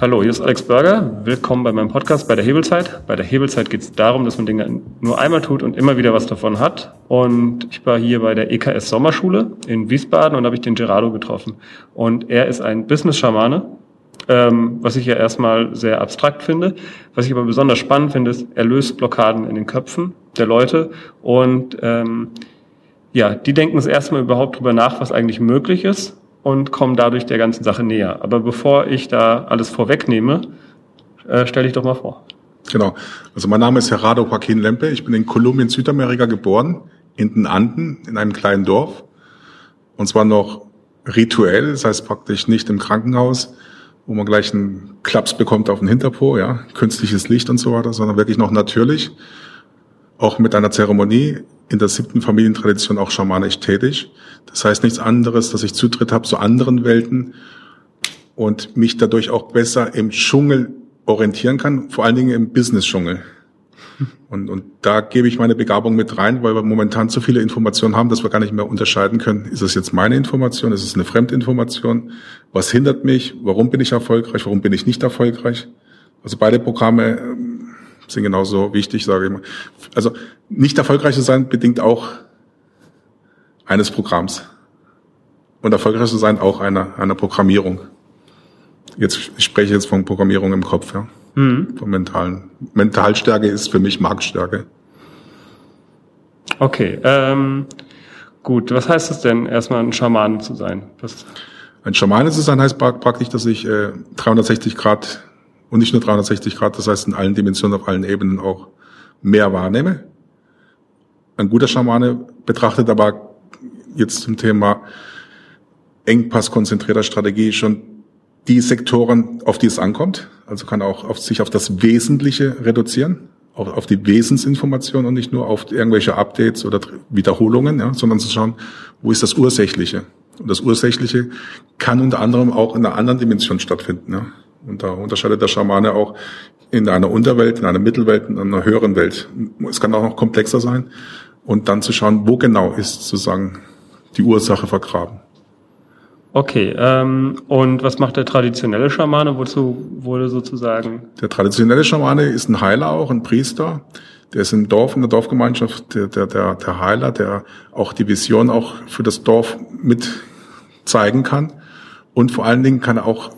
Hallo, hier ist Alex Berger. Willkommen bei meinem Podcast bei der Hebelzeit. Bei der Hebelzeit geht es darum, dass man Dinge nur einmal tut und immer wieder was davon hat. Und ich war hier bei der EKS Sommerschule in Wiesbaden und habe ich den Gerardo getroffen. Und er ist ein Business-Schamane, ähm, was ich ja erstmal sehr abstrakt finde. Was ich aber besonders spannend finde, ist, er löst Blockaden in den Köpfen der Leute und ähm, ja, die denken es erstmal überhaupt drüber nach, was eigentlich möglich ist und kommen dadurch der ganzen Sache näher. Aber bevor ich da alles vorwegnehme, äh, stell dich doch mal vor. Genau. Also mein Name ist Gerardo Joaquin Lempe. Ich bin in Kolumbien, Südamerika geboren, in den Anden, in einem kleinen Dorf. Und zwar noch rituell, das heißt praktisch nicht im Krankenhaus, wo man gleich einen Klaps bekommt auf den Hinterpo, ja, künstliches Licht und so weiter, sondern wirklich noch natürlich, auch mit einer Zeremonie in der siebten Familientradition auch schamanisch tätig. Das heißt nichts anderes, dass ich Zutritt habe zu anderen Welten und mich dadurch auch besser im Dschungel orientieren kann, vor allen Dingen im Business-Dschungel. Und, und da gebe ich meine Begabung mit rein, weil wir momentan zu viele Informationen haben, dass wir gar nicht mehr unterscheiden können. Ist es jetzt meine Information? Ist es eine Fremdinformation? Was hindert mich? Warum bin ich erfolgreich? Warum bin ich nicht erfolgreich? Also beide Programme ähm, sind genauso wichtig, sage ich mal. Also nicht erfolgreich zu sein bedingt auch eines Programms. Und erfolgreich zu sein auch einer, einer Programmierung. Jetzt, ich spreche jetzt von Programmierung im Kopf, ja. Mhm. Von mentalen. Mentalstärke ist für mich Marktstärke. Okay, ähm, gut. Was heißt es denn, erstmal ein Schamane zu sein? Was? Ein Schamane zu sein heißt praktisch, dass ich äh, 360 Grad und nicht nur 360 Grad, das heißt in allen Dimensionen, auf allen Ebenen auch mehr wahrnehme. Ein guter Schamane betrachtet aber jetzt zum Thema Engpass konzentrierter Strategie schon die Sektoren, auf die es ankommt. Also kann auch auf sich auf das Wesentliche reduzieren, auf, auf die Wesensinformation und nicht nur auf irgendwelche Updates oder Wiederholungen, ja, sondern zu schauen, wo ist das Ursächliche. Und das Ursächliche kann unter anderem auch in einer anderen Dimension stattfinden. Ja. Und da unterscheidet der Schamane auch in einer Unterwelt, in einer Mittelwelt, in einer höheren Welt. Es kann auch noch komplexer sein. Und dann zu schauen, wo genau ist sozusagen die Ursache vergraben. Okay, ähm, und was macht der traditionelle Schamane? Wozu wurde sozusagen? Der traditionelle Schamane ist ein Heiler auch, ein Priester. Der ist im Dorf, in der Dorfgemeinschaft, der, der, der, der Heiler, der auch die Vision auch für das Dorf mit zeigen kann. Und vor allen Dingen kann er auch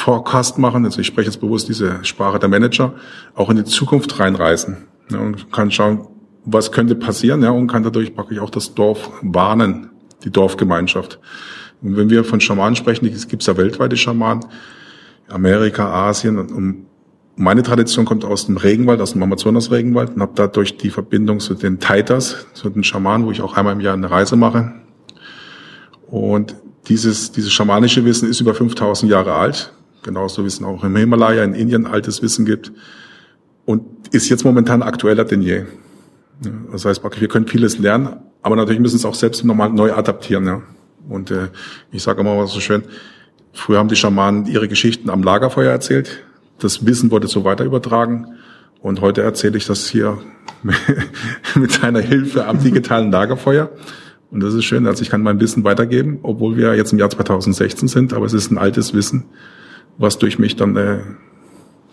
Forecast machen, also ich spreche jetzt bewusst diese Sprache der Manager, auch in die Zukunft reinreißen ja, und kann schauen, was könnte passieren, ja, und kann dadurch praktisch auch das Dorf warnen, die Dorfgemeinschaft. Und wenn wir von Schamanen sprechen, es gibt ja weltweite Schamanen, Amerika, Asien und meine Tradition kommt aus dem Regenwald, aus dem Amazonas-Regenwald und habe dadurch die Verbindung zu den Taitas, zu den Schamanen, wo ich auch einmal im Jahr eine Reise mache. Und dieses, dieses schamanische Wissen ist über 5000 Jahre alt genauso wie es auch im Himalaya in Indien altes Wissen gibt und ist jetzt momentan aktueller denn je. Das heißt, wir können vieles lernen, aber natürlich müssen es auch selbst nochmal neu adaptieren. Ja. Und äh, ich sage immer mal so schön, früher haben die Schamanen ihre Geschichten am Lagerfeuer erzählt. Das Wissen wurde so weiter übertragen. Und heute erzähle ich das hier mit deiner Hilfe am digitalen Lagerfeuer. Und das ist schön, also ich kann mein Wissen weitergeben, obwohl wir jetzt im Jahr 2016 sind, aber es ist ein altes Wissen was durch mich dann äh,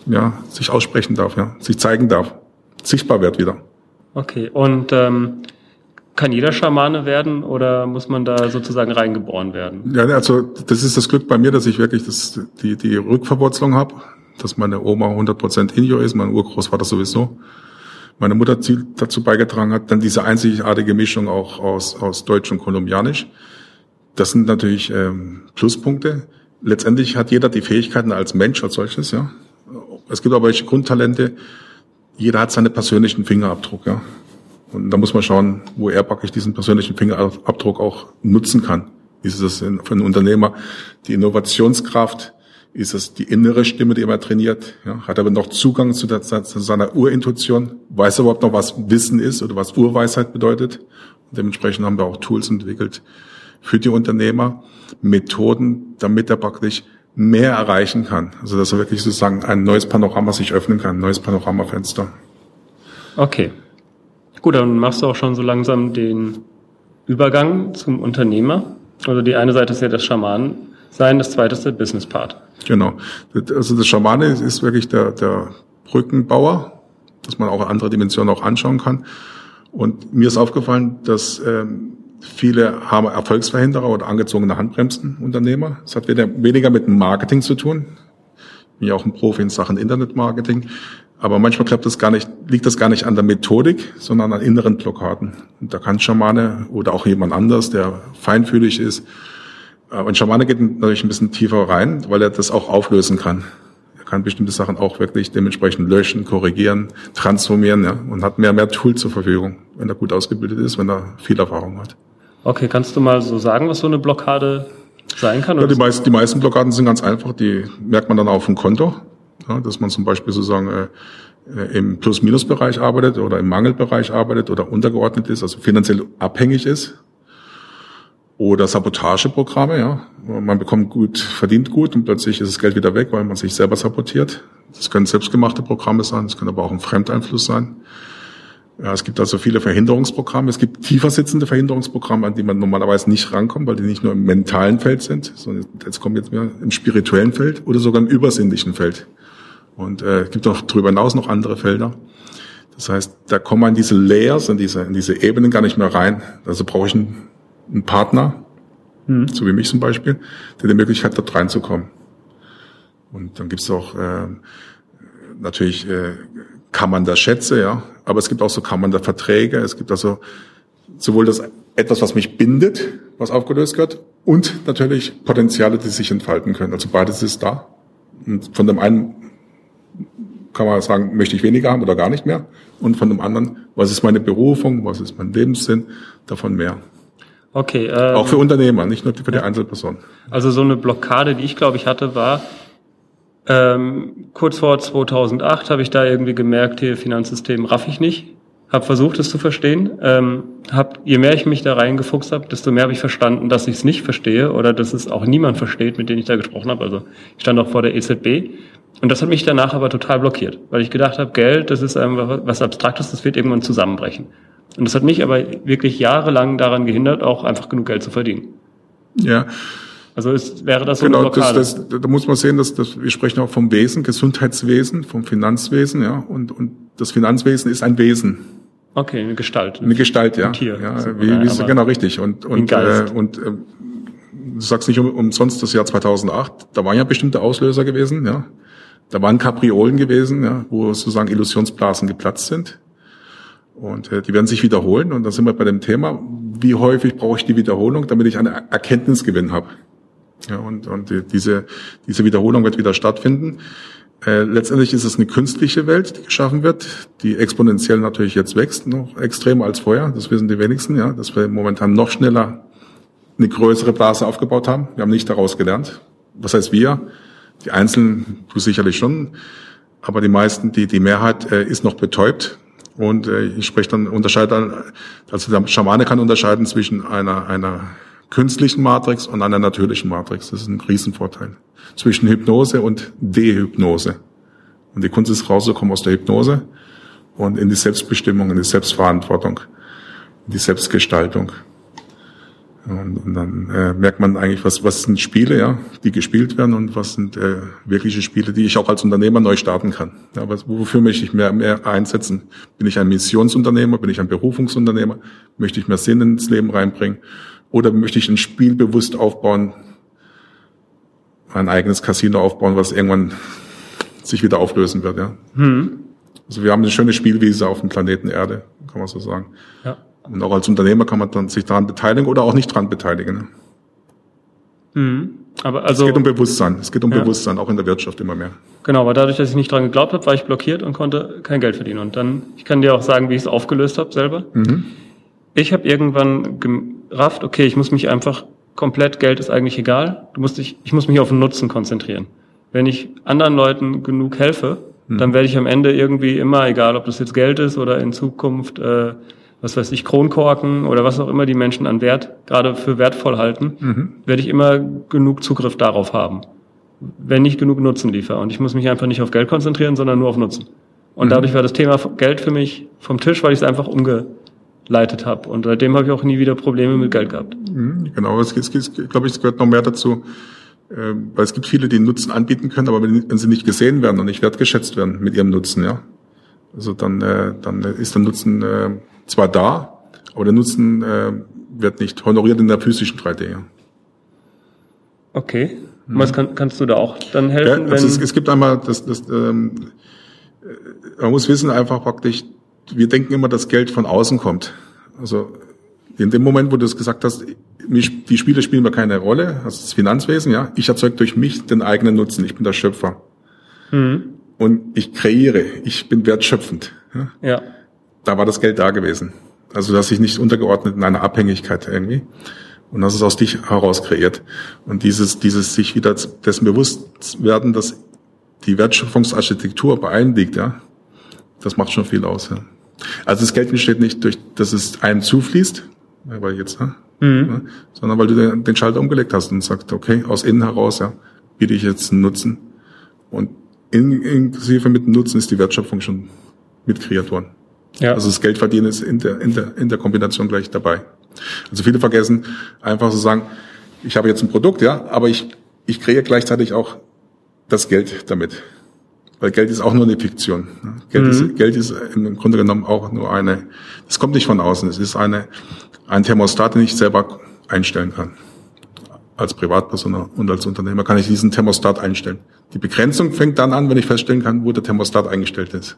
ja, sich aussprechen darf, ja, sich zeigen darf, sichtbar wird wieder. Okay, und ähm, kann jeder Schamane werden oder muss man da sozusagen reingeboren werden? Ja, also das ist das Glück bei mir, dass ich wirklich das, die, die Rückverwurzelung habe, dass meine Oma 100% Indio ist, mein Urgroßvater sowieso. Meine Mutter dazu beigetragen hat, dann diese einzigartige Mischung auch aus, aus Deutsch und Kolumbianisch. Das sind natürlich ähm, Pluspunkte letztendlich hat jeder die Fähigkeiten als Mensch als solches, ja. Es gibt aber welche Grundtalente. Jeder hat seinen persönlichen Fingerabdruck, ja. Und da muss man schauen, wo er praktisch diesen persönlichen Fingerabdruck auch nutzen kann. Ist es für einen Unternehmer die Innovationskraft? Ist es die innere Stimme, die er trainiert? Ja, hat er aber noch Zugang zu, der, zu seiner Urintuition? Weiß er überhaupt noch, was Wissen ist oder was Urweisheit bedeutet? Und dementsprechend haben wir auch Tools entwickelt für die Unternehmer, Methoden, damit er praktisch mehr erreichen kann. Also dass er wirklich sozusagen ein neues Panorama sich öffnen kann, ein neues Panoramafenster. Okay. Gut, dann machst du auch schon so langsam den Übergang zum Unternehmer. Also die eine Seite ist ja das Schamanen sein. Das zweite ist der Business Part. Genau. Also das Schamane ist wirklich der, der Brückenbauer, dass man auch andere Dimensionen auch anschauen kann. Und mir ist aufgefallen, dass ähm, viele haben Erfolgsverhinderer oder angezogene Handbremsenunternehmer. Das hat weniger mit dem Marketing zu tun. Ich bin ja auch ein Profi in Sachen Internetmarketing. Aber manchmal klappt das gar nicht, liegt das gar nicht an der Methodik, sondern an inneren Blockaden. Und da kann Schamane oder auch jemand anders, der feinfühlig ist. Und Schamane geht natürlich ein bisschen tiefer rein, weil er das auch auflösen kann. Kann bestimmte Sachen auch wirklich dementsprechend löschen, korrigieren, transformieren, ja, und hat mehr, mehr Tools zur Verfügung, wenn er gut ausgebildet ist, wenn er viel Erfahrung hat. Okay, kannst du mal so sagen, was so eine Blockade sein kann? Ja, die, meisten, die meisten Blockaden sind ganz einfach, die merkt man dann auf dem Konto ja, dass man zum Beispiel sozusagen äh, im Plus-Minus-Bereich arbeitet oder im Mangelbereich arbeitet oder untergeordnet ist, also finanziell abhängig ist. Oder Sabotageprogramme, ja. Man bekommt gut, verdient gut und plötzlich ist das Geld wieder weg, weil man sich selber sabotiert. Das können selbstgemachte Programme sein, das können aber auch ein Fremdeinfluss sein. Ja, es gibt also viele Verhinderungsprogramme. Es gibt tiefer sitzende Verhinderungsprogramme, an die man normalerweise nicht rankommt, weil die nicht nur im mentalen Feld sind, sondern jetzt kommen jetzt mehr im spirituellen Feld oder sogar im übersinnlichen Feld. Und äh, es gibt auch darüber hinaus noch andere Felder. Das heißt, da kommen wir in diese Layers, in diese, in diese Ebenen gar nicht mehr rein. Also brauche ich einen, einen Partner, hm. so wie mich zum Beispiel, der die Möglichkeit hat, dort reinzukommen. Und dann gibt es auch äh, natürlich äh, kann man da Schätze, ja, aber es gibt auch so kann man da Verträge. Es gibt also sowohl das etwas, was mich bindet, was aufgelöst wird, und natürlich Potenziale, die sich entfalten können. Also beides ist da. Und von dem einen kann man sagen, möchte ich weniger haben oder gar nicht mehr. Und von dem anderen, was ist meine Berufung, was ist mein Lebenssinn, davon mehr. Okay. Ähm, Auch für Unternehmer, nicht nur für die Einzelperson. Also so eine Blockade, die ich glaube ich hatte, war ähm, kurz vor 2008 habe ich da irgendwie gemerkt, hier Finanzsystem raff ich nicht. Hab versucht, es zu verstehen. Ähm, hab, je mehr ich mich da reingefuchst habe, desto mehr habe ich verstanden, dass ich es nicht verstehe oder dass es auch niemand versteht, mit dem ich da gesprochen habe. Also ich stand auch vor der EZB und das hat mich danach aber total blockiert, weil ich gedacht habe, Geld, das ist einfach was Abstraktes, das wird irgendwann zusammenbrechen. Und das hat mich aber wirklich jahrelang daran gehindert, auch einfach genug Geld zu verdienen. Ja. Also ist, wäre das so genau, eine Blockade? Das, das, da muss man sehen, dass, dass wir sprechen auch vom Wesen, Gesundheitswesen, vom Finanzwesen, ja, und, und das Finanzwesen ist ein Wesen. Okay, eine Gestalt. Eine Gestalt, ja. Ein Tier. Ja, wie, wie, wie genau richtig. Und und äh, und äh, du sagst nicht um, umsonst das Jahr 2008. Da waren ja bestimmte Auslöser gewesen, ja. Da waren Kapriolen gewesen, ja, wo sozusagen Illusionsblasen geplatzt sind. Und äh, die werden sich wiederholen. Und da sind wir bei dem Thema, wie häufig brauche ich die Wiederholung, damit ich einen Erkenntnisgewinn habe. Ja, und, und diese, diese Wiederholung wird wieder stattfinden. Äh, letztendlich ist es eine künstliche Welt, die geschaffen wird, die exponentiell natürlich jetzt wächst, noch extremer als vorher. Das wissen die wenigsten, ja, dass wir momentan noch schneller eine größere Blase aufgebaut haben. Wir haben nicht daraus gelernt. Was heißt wir? Die Einzelnen, du sicherlich schon, aber die meisten, die, die Mehrheit äh, ist noch betäubt. Und äh, ich spreche dann, unterscheide dann, also der Schamane kann unterscheiden zwischen einer, einer künstlichen Matrix und einer natürlichen Matrix. Das ist ein Riesenvorteil. Zwischen Hypnose und Dehypnose. Und die Kunst ist rauszukommen aus der Hypnose und in die Selbstbestimmung, in die Selbstverantwortung, in die Selbstgestaltung. Und, und dann äh, merkt man eigentlich, was, was sind Spiele, ja, die gespielt werden und was sind äh, wirkliche Spiele, die ich auch als Unternehmer neu starten kann. Ja, aber wofür möchte ich mehr, mehr einsetzen? Bin ich ein Missionsunternehmer? Bin ich ein Berufungsunternehmer? Möchte ich mehr Sinn ins Leben reinbringen? Oder möchte ich ein Spiel bewusst aufbauen, ein eigenes Casino aufbauen, was irgendwann sich wieder auflösen wird, ja? Hm. Also wir haben eine schöne Spielwiese auf dem Planeten Erde, kann man so sagen. Ja. Und auch als Unternehmer kann man dann sich daran beteiligen oder auch nicht daran beteiligen. Mhm. Aber also, es geht um Bewusstsein. Es geht um ja. Bewusstsein, auch in der Wirtschaft immer mehr. Genau, weil dadurch, dass ich nicht dran geglaubt habe, war ich blockiert und konnte kein Geld verdienen. Und dann, ich kann dir auch sagen, wie ich es aufgelöst habe selber. Mhm. Ich habe irgendwann gerafft, okay, ich muss mich einfach komplett, Geld ist eigentlich egal. Du musst dich, ich muss mich auf den Nutzen konzentrieren. Wenn ich anderen Leuten genug helfe, mhm. dann werde ich am Ende irgendwie immer, egal ob das jetzt Geld ist oder in Zukunft äh, was weiß ich, Kronkorken oder was auch immer die Menschen an Wert gerade für wertvoll halten, mhm. werde ich immer genug Zugriff darauf haben, wenn ich genug Nutzen liefere. Und ich muss mich einfach nicht auf Geld konzentrieren, sondern nur auf Nutzen. Und mhm. dadurch war das Thema Geld für mich vom Tisch, weil ich es einfach umgeleitet habe. Und seitdem habe ich auch nie wieder Probleme mit Geld gehabt. Mhm, genau, es, es, es glaube ich, es gehört noch mehr dazu, Ähm, weil es gibt viele, die Nutzen anbieten können, aber wenn, wenn sie nicht gesehen werden und nicht wertgeschätzt werden mit ihrem Nutzen, ja. Also dann, äh, dann ist der Nutzen äh, zwar da, aber der Nutzen äh, wird nicht honoriert in der physischen 3D. Ja. Okay. Mhm. Was kann, kannst du da auch dann helfen? Ja, also es, es, gibt einmal das, das ähm, äh, man muss wissen einfach praktisch, wir denken immer, dass Geld von außen kommt. Also in dem Moment, wo du es gesagt hast, die Spiele spielen mir keine Rolle, also das Finanzwesen, ja, ich erzeuge durch mich den eigenen Nutzen, ich bin der Schöpfer. Mhm. Und ich kreiere, ich bin wertschöpfend. Ja. ja. Da war das Geld da gewesen. Also dass ich nicht untergeordnet in einer Abhängigkeit irgendwie. Und das ist aus dich heraus kreiert. Und dieses, dieses sich wieder dessen bewusst werden, dass die Wertschöpfungsarchitektur bei allen liegt, ja, das macht schon viel aus. Ja. Also das Geld entsteht nicht durch, dass es einem zufließt, weil jetzt, ne? Mhm. Ja, sondern weil du den Schalter umgelegt hast und sagst, okay, aus innen heraus, ja, biete ich jetzt einen Nutzen. Und in, inklusive mit dem Nutzen ist die Wertschöpfung schon mit kreiert worden. Ja. Also das Geldverdienen ist in der, in, der, in der Kombination gleich dabei. Also viele vergessen einfach zu sagen, ich habe jetzt ein Produkt, ja, aber ich, ich kreiere gleichzeitig auch das Geld damit. Weil Geld ist auch nur eine Fiktion. Geld, mhm. ist, Geld ist im Grunde genommen auch nur eine, es kommt nicht von außen, es ist eine, ein Thermostat, den ich selber einstellen kann. Als Privatperson und als Unternehmer kann ich diesen Thermostat einstellen. Die Begrenzung fängt dann an, wenn ich feststellen kann, wo der Thermostat eingestellt ist.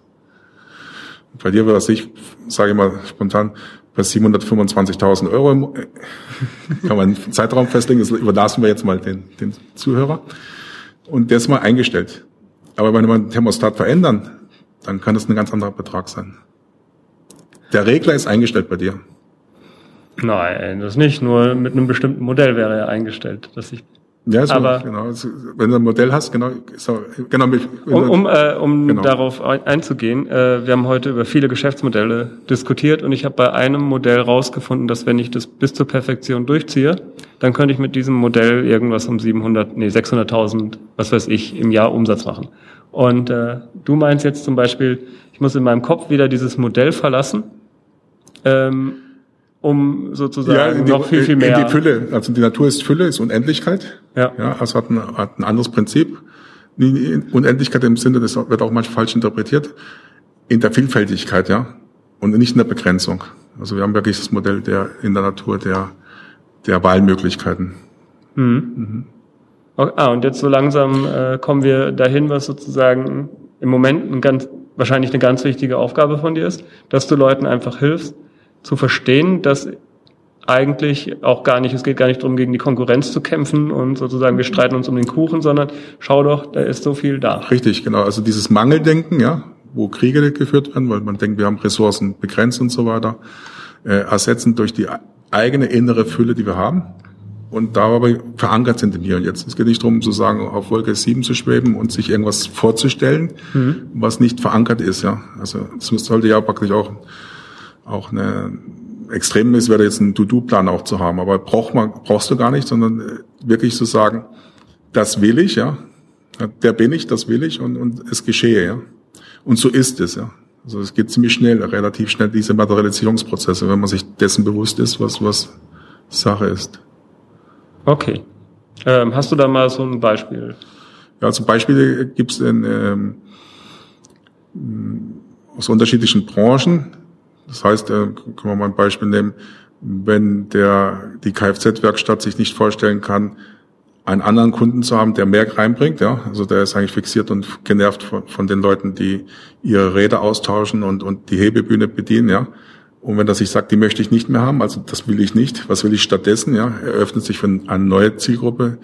Bei dir, was ich sage immer spontan, bei 725.000 Euro kann man einen Zeitraum festlegen, das überlassen wir jetzt mal den, den Zuhörer. Und der ist mal eingestellt. Aber wenn wir einen Thermostat verändern, dann kann das ein ganz anderer Betrag sein. Der Regler ist eingestellt bei dir. Nein, das nicht. Nur mit einem bestimmten Modell wäre er eingestellt, dass ich ja, so, aber genau. Also, wenn du ein Modell hast, genau, so, genau. Um, um, äh, um genau. darauf einzugehen, äh, wir haben heute über viele Geschäftsmodelle diskutiert und ich habe bei einem Modell rausgefunden, dass wenn ich das bis zur Perfektion durchziehe, dann könnte ich mit diesem Modell irgendwas um 700, nee 600.000, was weiß ich, im Jahr Umsatz machen. Und äh, du meinst jetzt zum Beispiel, ich muss in meinem Kopf wieder dieses Modell verlassen. Ähm, um sozusagen ja, noch viel, viel mehr. In die Fülle. Also die Natur ist Fülle, ist Unendlichkeit. Ja. ja also hat ein, hat ein anderes Prinzip. Unendlichkeit im Sinne, das wird auch manchmal falsch interpretiert, in der Vielfältigkeit, ja. Und nicht in der Begrenzung. Also wir haben wirklich das Modell der, in der Natur der, der Wahlmöglichkeiten. Mhm. Mhm. Okay, ah, und jetzt so langsam äh, kommen wir dahin, was sozusagen im Moment ein ganz, wahrscheinlich eine ganz wichtige Aufgabe von dir ist, dass du Leuten einfach hilfst, zu verstehen, dass eigentlich auch gar nicht, es geht gar nicht darum, gegen die Konkurrenz zu kämpfen und sozusagen wir streiten uns um den Kuchen, sondern schau doch, da ist so viel da. Richtig, genau. Also dieses Mangeldenken, ja, wo Kriege geführt werden, weil man denkt, wir haben Ressourcen begrenzt und so weiter, äh, ersetzen durch die eigene innere Fülle, die wir haben und da aber verankert sind im Hier und Jetzt. Es geht nicht darum zu sagen, auf Wolke 7 zu schweben und sich irgendwas vorzustellen, mhm. was nicht verankert ist. Ja, Also es sollte ja praktisch auch auch eine extrem ist, wäre jetzt ein To-Do-Plan auch zu haben. Aber braucht man, brauchst du gar nicht, sondern äh, wirklich zu sagen, das will ich, ja. Der bin ich, das will ich und, und es geschehe, ja. Und so ist es, ja. Also es geht ziemlich schnell, relativ schnell diese Materialisierungsprozesse, wenn man sich dessen bewusst ist, was, was Sache ist. Okay. Ähm, hast du da mal so ein Beispiel? Ja, zum Beispiel gibt es ähm, aus unterschiedlichen Branchen das heißt, äh, können wir mal ein Beispiel nehmen, wenn der, die Kfz-Werkstatt sich nicht vorstellen kann, einen anderen Kunden zu haben, der mehr reinbringt, ja, also der ist eigentlich fixiert und genervt von, von den Leuten, die ihre Räder austauschen und, und die Hebebühne bedienen, ja. Und wenn er sich sagt, die möchte ich nicht mehr haben, also das will ich nicht, was will ich stattdessen, ja, er öffnet sich für eine neue Zielgruppe,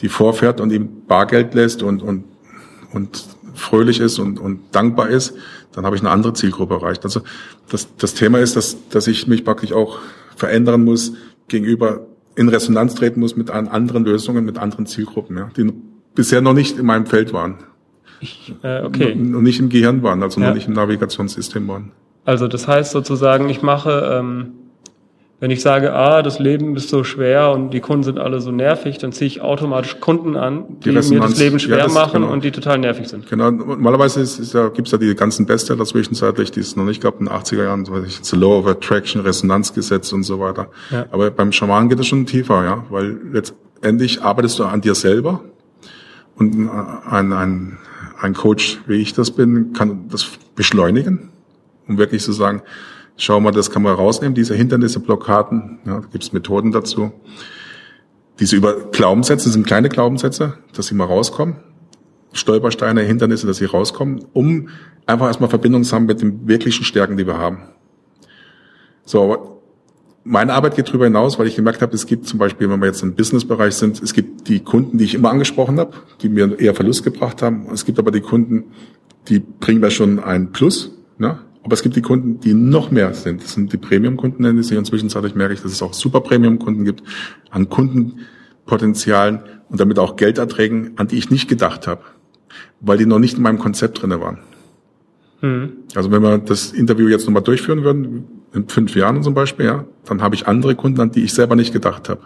die vorfährt und ihm Bargeld lässt und, und, und fröhlich ist und, und dankbar ist, dann habe ich eine andere Zielgruppe erreicht. Also das, das Thema ist, dass, dass ich mich praktisch auch verändern muss gegenüber, in Resonanz treten muss mit anderen Lösungen, mit anderen Zielgruppen, ja, die bisher noch nicht in meinem Feld waren. Ich, äh, okay. Und nicht im Gehirn waren, also ja. noch nicht im Navigationssystem waren. Also das heißt sozusagen, ich mache ähm, wenn ich sage, ah, das Leben ist so schwer und die Kunden sind alle so nervig, dann ziehe ich automatisch Kunden an, die, die mir das Leben schwer ja, das, machen genau. und die total nervig sind. Genau, normalerweise ist, ist ja, gibt's ja die ganzen Bestseller zwischenzeitlich, die es noch nicht gab in den 80er Jahren, so weiß ich, The Law of Attraction, Resonanzgesetz und so weiter. Ja. Aber beim Schamanen geht es schon tiefer, ja, weil letztendlich arbeitest du an dir selber und ein, ein, ein Coach, wie ich das bin, kann das beschleunigen, um wirklich zu sagen, schau mal, das kann man rausnehmen, diese Hindernisse, Blockaden, ja, da gibt es Methoden dazu. Diese über Glaubenssätze sind kleine Glaubenssätze, dass sie mal rauskommen. Stolpersteine, Hindernisse, dass sie rauskommen, um einfach erstmal Verbindung zu haben mit den wirklichen Stärken, die wir haben. So, meine Arbeit geht darüber hinaus, weil ich gemerkt habe, es gibt zum Beispiel, wenn wir jetzt im Businessbereich sind, es gibt die Kunden, die ich immer angesprochen habe, die mir eher Verlust gebracht haben. Es gibt aber die Kunden, die bringen mir schon ein Plus. Ne? Aber es gibt die Kunden, die noch mehr sind. Das sind die Premium-Kunden, nenne ich sie. Inzwischen merke ich, dass es auch super Premium-Kunden gibt, an Kundenpotenzialen und damit auch Gelderträgen, an die ich nicht gedacht habe, weil die noch nicht in meinem Konzept drinne waren. Mhm. Also wenn wir das Interview jetzt nochmal durchführen würden, in fünf Jahren zum Beispiel, ja, dann habe ich andere Kunden, an die ich selber nicht gedacht habe.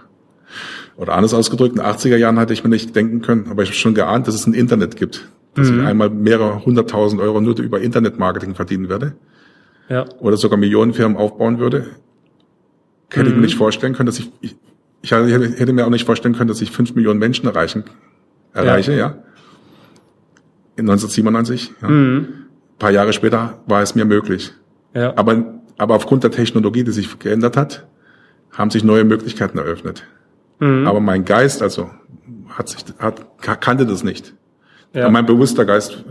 Oder anders ausgedrückt, in den 80er Jahren hatte ich mir nicht denken können, aber ich habe schon geahnt, dass es ein Internet gibt. Dass mhm. ich einmal mehrere hunderttausend Euro nur über Internetmarketing verdienen werde. Ja. Oder sogar Millionenfirmen aufbauen würde. Hätte mhm. ich mir nicht vorstellen können, dass ich, ich, ich hätte mir auch nicht vorstellen können, dass ich fünf Millionen Menschen erreichen, erreiche, ja. ja. In 1997, ja. Mhm. Ein paar Jahre später war es mir möglich. Ja. Aber aber aufgrund der Technologie, die sich geändert hat, haben sich neue Möglichkeiten eröffnet. Mhm. Aber mein Geist, also, hat sich, hat, kannte das nicht. Ja. Mein bewusster Geist,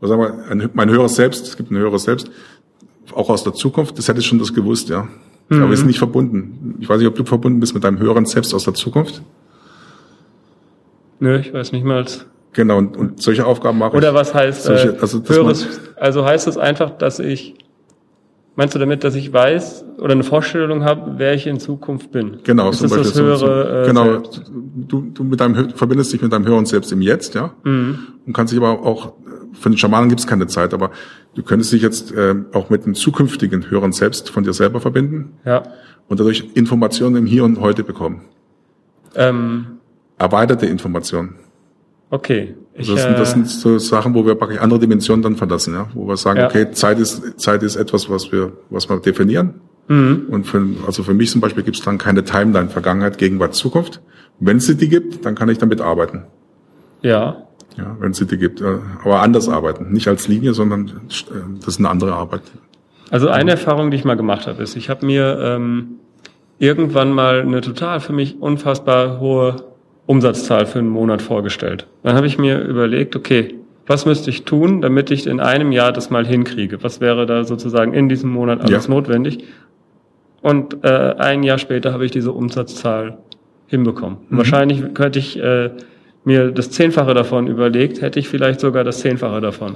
was sagen wir, mein höheres Selbst, es gibt ein höheres Selbst, auch aus der Zukunft, das hätte ich schon das gewusst, ja. Mhm. Aber wir sind nicht verbunden. Ich weiß nicht, ob du verbunden bist mit deinem höheren Selbst aus der Zukunft. Nö, ich weiß nicht mal. Genau, und, und solche Aufgaben mache Oder ich. Oder was heißt, solche, äh, also, höheres, also heißt es einfach, dass ich Meinst du damit, dass ich weiß oder eine Vorstellung habe, wer ich in Zukunft bin? Genau, ist zum Beispiel das höhere, so, genau. Selbst? Du, du mit deinem verbindest dich mit deinem höheren Selbst im Jetzt, ja, mhm. und kannst dich aber auch für den Schamanen gibt es keine Zeit, aber du könntest dich jetzt äh, auch mit dem zukünftigen höheren Selbst von dir selber verbinden, ja, und dadurch Informationen im Hier und Heute bekommen. Ähm, Erweiterte Informationen. Okay. Ich, das, sind, das sind so Sachen, wo wir praktisch andere Dimensionen dann verlassen, ja, wo wir sagen, ja. okay, Zeit ist Zeit ist etwas, was wir was wir definieren. Mhm. Und für, also für mich zum Beispiel gibt es dann keine Timeline Vergangenheit, Gegenwart, Zukunft. Wenn es die gibt, dann kann ich damit arbeiten. Ja. Ja, wenn es die gibt, äh, aber anders arbeiten, nicht als Linie, sondern äh, das ist eine andere Arbeit. Also eine Erfahrung, die ich mal gemacht habe, ist, ich habe mir ähm, irgendwann mal eine total für mich unfassbar hohe Umsatzzahl für einen Monat vorgestellt. Dann habe ich mir überlegt, okay, was müsste ich tun, damit ich in einem Jahr das mal hinkriege? Was wäre da sozusagen in diesem Monat alles ja. notwendig? Und äh, ein Jahr später habe ich diese Umsatzzahl hinbekommen. Mhm. Wahrscheinlich könnte ich äh, mir das Zehnfache davon überlegt, hätte ich vielleicht sogar das Zehnfache davon.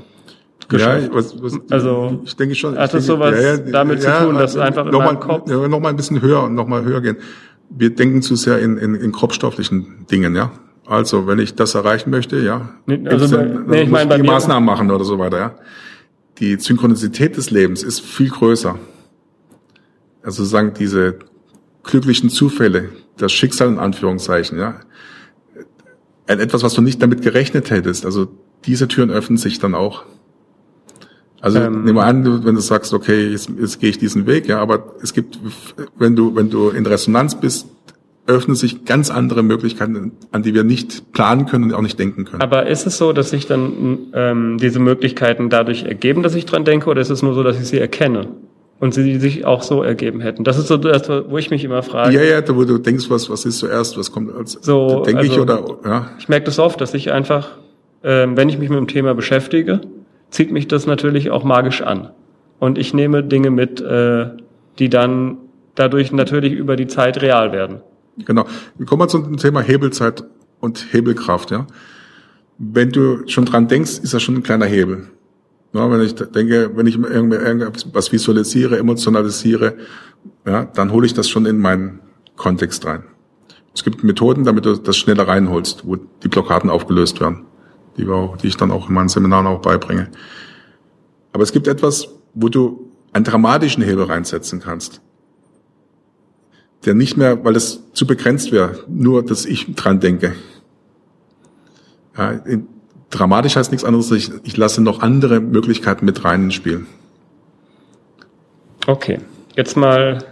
Geschafft. Ja, was, was, also ich denke schon. Hat das sowas ja, ja, damit zu tun, dass einfach noch mal, Kopf ja, noch mal ein bisschen höher und noch mal höher gehen wir denken zu sehr in, in, in kropfstofflichen Dingen, ja. Also, wenn ich das erreichen möchte, ja, also, dann, nee, ich muss ich die Maßnahmen machen oder so weiter, ja. Die Synchronizität des Lebens ist viel größer. Also sagen diese glücklichen Zufälle, das Schicksal in Anführungszeichen, ja. Etwas, was du nicht damit gerechnet hättest. Also diese Türen öffnen sich dann auch. Also ähm, mal an, wenn du sagst, okay, jetzt, jetzt gehe ich diesen Weg, ja, aber es gibt, wenn du, wenn du in Resonanz bist, öffnen sich ganz andere Möglichkeiten, an die wir nicht planen können und auch nicht denken können. Aber ist es so, dass sich dann ähm, diese Möglichkeiten dadurch ergeben, dass ich dran denke, oder ist es nur so, dass ich sie erkenne? Und sie sich auch so ergeben hätten. Das ist so das, wo ich mich immer frage. Ja, ja, wo du denkst, was, was ist zuerst, was kommt als so, denke also, ich oder ja. Ich merke das oft, dass ich einfach, ähm, wenn ich mich mit dem Thema beschäftige, zieht mich das natürlich auch magisch an. Und ich nehme Dinge mit, äh, die dann dadurch natürlich über die Zeit real werden. Genau. Wir kommen mal zum Thema Hebelzeit und Hebelkraft. Ja, wenn du schon dran denkst, ist das schon ein kleiner Hebel. Ja, wenn ich denke, wenn ich irgendwas visualisiere, emotionalisiere, ja, dann hole ich das schon in meinen Kontext rein. Es gibt Methoden, damit du das schneller reinholst, wo die Blockaden aufgelöst werden die, wir auch, die ich dann auch in meinen Seminaren auch beibringe. Aber es gibt etwas, wo du einen dramatischen Hebel reinsetzen kannst, der nicht mehr, weil es zu begrenzt wäre, nur, dass ich dran denke. Ja, in, dramatisch heißt nichts anderes, ich, ich lasse noch andere Möglichkeiten mit rein ins Spiel. Okay, jetzt mal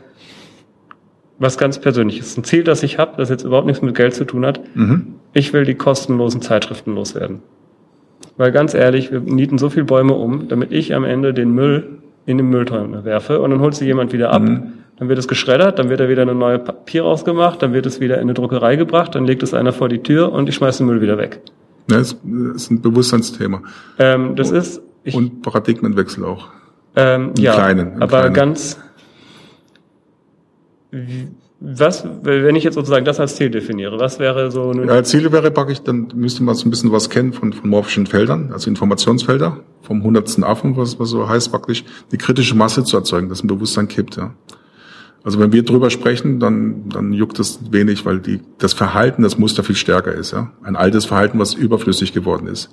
was ganz Persönliches, ein Ziel, das ich habe, das jetzt überhaupt nichts mit Geld zu tun hat. Mhm. Ich will die kostenlosen Zeitschriften loswerden. Weil ganz ehrlich, wir nieten so viel Bäume um, damit ich am Ende den Müll in den Mülltonne werfe und dann holt sie jemand wieder ab. Mhm. Dann wird es geschreddert, dann wird da wieder eine neue Papier rausgemacht, dann wird es wieder in eine Druckerei gebracht, dann legt es einer vor die Tür und ich schmeiß den Müll wieder weg. Ja, das ist ein Bewusstseinsthema. Ähm, das ist, ich, Und Paradigmenwechsel auch. ähm, im ja, Kleinen, im aber Kleinen. ganz, wie- was, wenn ich jetzt sozusagen das als Ziel definiere, was wäre so eine, Ja, Ziele wäre praktisch, dann müsste man so ein bisschen was kennen von, von morphischen Feldern, also Informationsfelder, vom hundertsten Affen, was, was so heißt praktisch, die kritische Masse zu erzeugen, dass ein Bewusstsein kippt, ja. Also wenn wir drüber sprechen, dann, dann juckt es wenig, weil die, das Verhalten, das Muster viel stärker ist, ja. Ein altes Verhalten, was überflüssig geworden ist.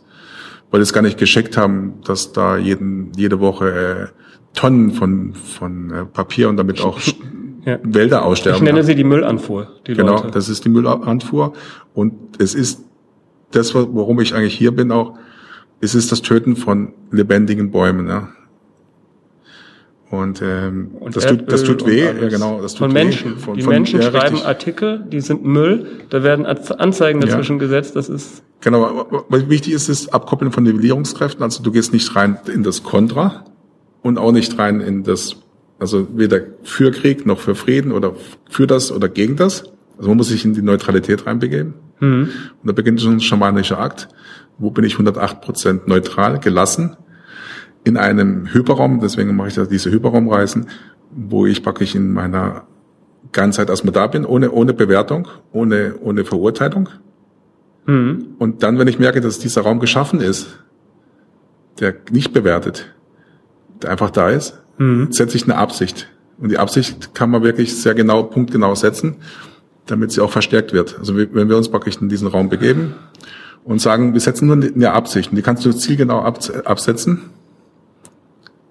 Weil es gar nicht gescheckt haben, dass da jeden, jede Woche äh, Tonnen von, von äh, Papier und damit auch Ja. Wälder aussterben. ich nenne ja. sie die Müllanfuhr, die Genau, Leute. das ist die Müllanfuhr. Und es ist das, warum ich eigentlich hier bin auch, es ist das Töten von lebendigen Bäumen. Ja. Und, ähm, Und das, tut, das tut weh, ja genau. Das tut von weh. Menschen. Von, die von, Menschen ja, schreiben richtig. Artikel, die sind Müll, da werden Anzeigen Ja. dazwischen gesetzt, das ist, Genau, was wichtig ist, ist Abkoppeln von Nivellierungskräften. Also du gehst nicht rein in das Kontra und auch nicht rein in das, also weder für Krieg noch für Frieden oder für das oder gegen das. Also man muss sich in die Neutralität reinbegeben. Und da beginnt schon ein schamanischer Akt. Wo bin ich 108 Prozent neutral, gelassen, in einem Hyperraum, deswegen mache ich da diese Hyperraumreisen, wo ich praktisch in meiner Ganzheit erstmal da bin, ohne, ohne Bewertung, ohne, ohne Verurteilung. Und dann, wenn ich merke, dass dieser Raum geschaffen ist, der nicht bewertet, der einfach da ist, setze ich eine Absicht. Und die Absicht kann man wirklich sehr genau, punktgenau setzen, damit sie auch verstärkt wird. Also wenn wir uns praktisch in diesen Raum begeben und sagen, wir setzen nur eine Absicht, und die kannst du zielgenau abs- absetzen,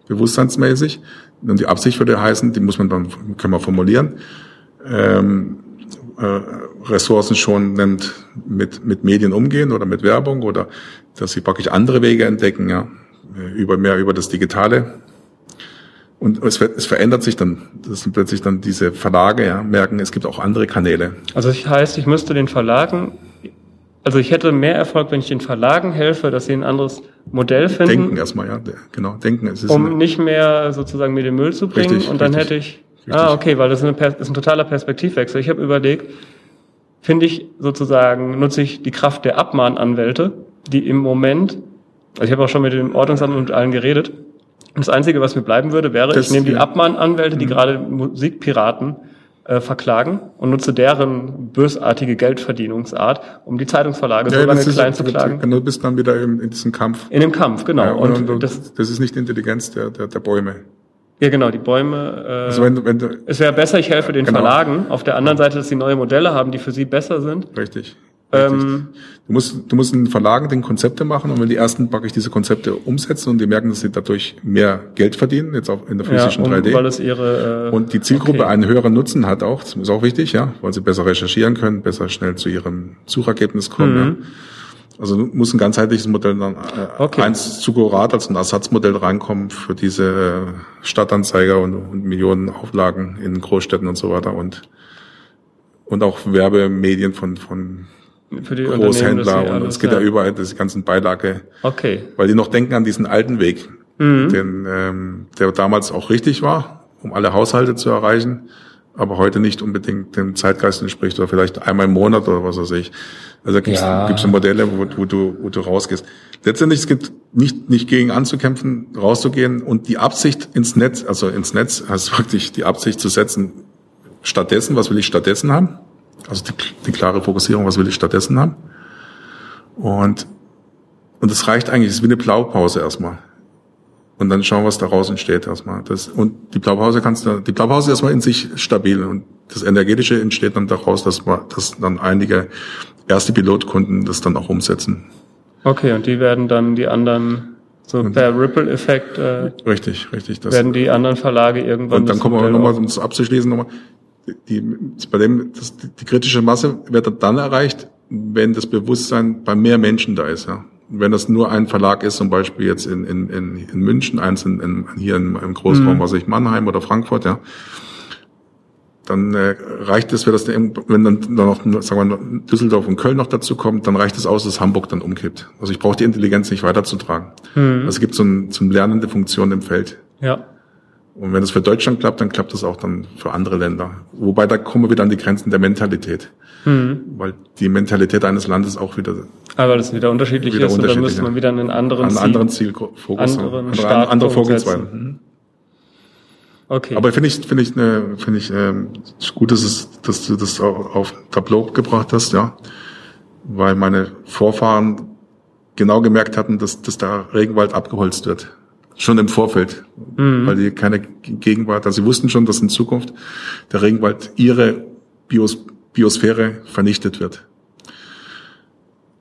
bewusstseinsmäßig. Und die Absicht würde heißen, die muss man dann, können wir formulieren, ähm, äh, Ressourcen schonend mit, mit Medien umgehen oder mit Werbung oder dass sie praktisch andere Wege entdecken, ja, äh, über mehr über das Digitale. Und es, es verändert sich dann, das sind plötzlich dann diese Verlage, ja, merken, es gibt auch andere Kanäle. also das heißt, ich müsste den Verlagen, also ich hätte mehr Erfolg, wenn ich den Verlagen helfe, dass sie ein anderes Modell finden, Denken erstmal, ja, genau, denken. Es ist um eine, nicht mehr sozusagen mir den Müll zu bringen Richtig, und dann richtig. hätte ich, Richtig. ah okay, weil das ist, Pers- ist ein totaler Perspektivwechsel. Ich habe überlegt, finde ich sozusagen, nutze ich die Kraft der Abmahnanwälte, die im Moment, also ich habe auch schon mit dem Ordnungsamt und allen geredet, das Einzige, was mir bleiben würde, wäre, Das- ich nehme die ja. Mhm. Abmahnanwälte, die gerade Musikpiraten äh, verklagen und nutze deren bösartige Geldverdienungsart, um die Zeitungsverlage so lange das ist- klein zu klagen. Du bist dann wieder in, in diesem Kampf. In dem Kampf, genau. Ja, und, und, und, das, das, ist nicht die Intelligenz der, der, der Bäume. ja genau, die Bäume. Äh, Also wenn, wenn du, Es wäre besser, ich helfe den Genau. Verlagen. Auf der anderen Seite, dass sie neue Modelle haben, die für sie besser sind. Richtig. Ähm, du musst, du musst in Verlagen den Konzepte machen und wenn die ersten praktisch diese Konzepte umsetzen und die merken, dass sie dadurch mehr Geld verdienen, jetzt auch in der Ja, physischen um, 3D. weil es ihre äh, und die Zielgruppe okay. einen höheren Nutzen hat auch, das ist auch wichtig, ja, weil sie besser recherchieren können, besser schnell zu ihrem Suchergebnis kommen. Mhm. Ja. Also muss ein ganzheitliches Modell dann äh, Okay. eins zu Gorat als ein Ersatzmodell reinkommen für diese äh, Stadtanzeiger und, und Millionen Auflagen in Großstädten und so weiter und und auch Werbemedien von von für die Großhändler und es geht ja überall diese ganzen Beilage, Okay. weil die noch denken an diesen alten Weg, Mhm. den, ähm, der damals auch richtig war, um alle Haushalte zu erreichen, aber heute nicht unbedingt dem Zeitgeist entspricht oder vielleicht einmal im Monat oder was weiß ich. Also da gibt's Ja. gibt's Modelle, wo, wo du wo du rausgehst. Letztendlich es gibt nicht nicht gegen anzukämpfen, rauszugehen und die Absicht ins Netz, also ins Netz heißt wirklich die Absicht zu setzen. Stattdessen, was will ich stattdessen haben? Also die, die klare Fokussierung, was will ich stattdessen haben? Und und es reicht eigentlich, es ist wie eine Blaupause erstmal. Und dann schauen, was daraus entsteht erstmal. Das, und die Blaupause kannst du, die Blaupause ist erstmal in sich stabil. Und das Energetische entsteht dann daraus, dass, man, dass dann einige erste Pilotkunden das dann auch umsetzen. Okay, und die werden dann die anderen, so per Ripple-Effekt, äh, Richtig, richtig. Das, werden die anderen Verlage irgendwann. und dann das kommen wir nochmal, um es abzuschließen, nochmal, die, bei dem, das, die kritische Masse wird dann erreicht, wenn das Bewusstsein bei mehr Menschen da ist, ja. Wenn das nur ein Verlag ist, zum Beispiel jetzt in, in, in, in München, eins in, in, hier im, im Großraum, was weiß ich, Mannheim oder Frankfurt, ja. dann äh, reicht es, wenn, das, wenn dann, dann noch sagen wir, Düsseldorf und Köln noch dazu kommt, dann reicht es aus, dass Hamburg dann umkippt. Also ich brauche die Intelligenz nicht weiterzutragen. Mhm. Also es gibt so, ein, eine lernende Funktion im Feld. Ja. Und wenn es für Deutschland klappt, dann klappt es auch dann für andere Länder. Wobei da kommen wir wieder an die Grenzen der Mentalität. Mhm. Weil die Mentalität eines Landes auch wieder. Aber das wieder unterschiedlich wieder ist unterschiedlich, und dann müsste man wieder einen anderen, einen anderen Zielfokus anderen haben. Andere, andere Vorgehensweise. Mhm. Okay. Aber finde ich, finde ich, finde ich ähm, gut, dass, es, dass du das auf Tableau gebracht hast, ja, weil meine Vorfahren genau gemerkt hatten, dass, dass der Regenwald abgeholzt wird schon im Vorfeld, mhm. weil die keine Gegenwart, also sie wussten schon, dass in Zukunft der Regenwald ihre Bios, Biosphäre vernichtet wird.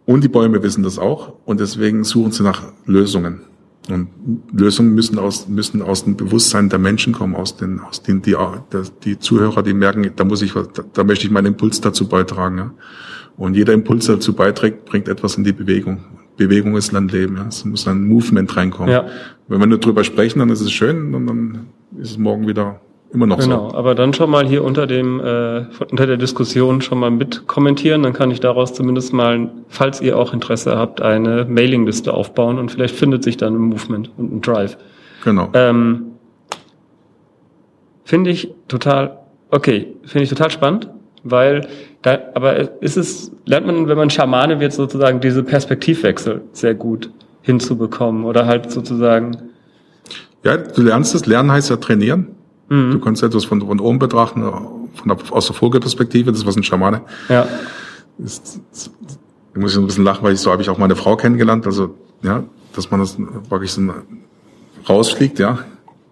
Und die Bäume wissen das auch und deswegen suchen sie nach Lösungen. Und Lösungen müssen aus, müssen aus dem Bewusstsein der Menschen kommen, aus den, aus den, die, die Zuhörer, die merken, da muss ich, da, da möchte ich meinen Impuls dazu beitragen. Ja. Und jeder Impuls dazu beiträgt, bringt etwas in die Bewegung. Bewegung ist Landleben. Ja. Es muss ein Movement reinkommen. Ja. Wenn wir nur drüber sprechen, dann ist es schön und dann ist es morgen wieder immer noch genau, so. Genau, aber dann schon mal hier unter dem äh, unter der Diskussion schon mal mit kommentieren, dann kann ich daraus zumindest mal, falls ihr auch Interesse habt, eine Mailingliste aufbauen und vielleicht findet sich dann ein Movement und ein Drive. Genau. Ähm, finde ich total okay, finde ich total spannend, weil da, aber ist es lernt man, wenn man Schamane wird, sozusagen diese Perspektivwechsel sehr gut hinzubekommen oder halt sozusagen. Ja, du lernst es. Lernen heißt ja trainieren. Mhm. Du kannst etwas von, von oben betrachten, von der, aus der Vogelperspektive. Das ist was ein Schamane. Ja. Ist, ich muss ein bisschen lachen, weil ich so habe ich auch meine Frau kennengelernt. Also ja, dass man das wirklich so rausfliegt, ja,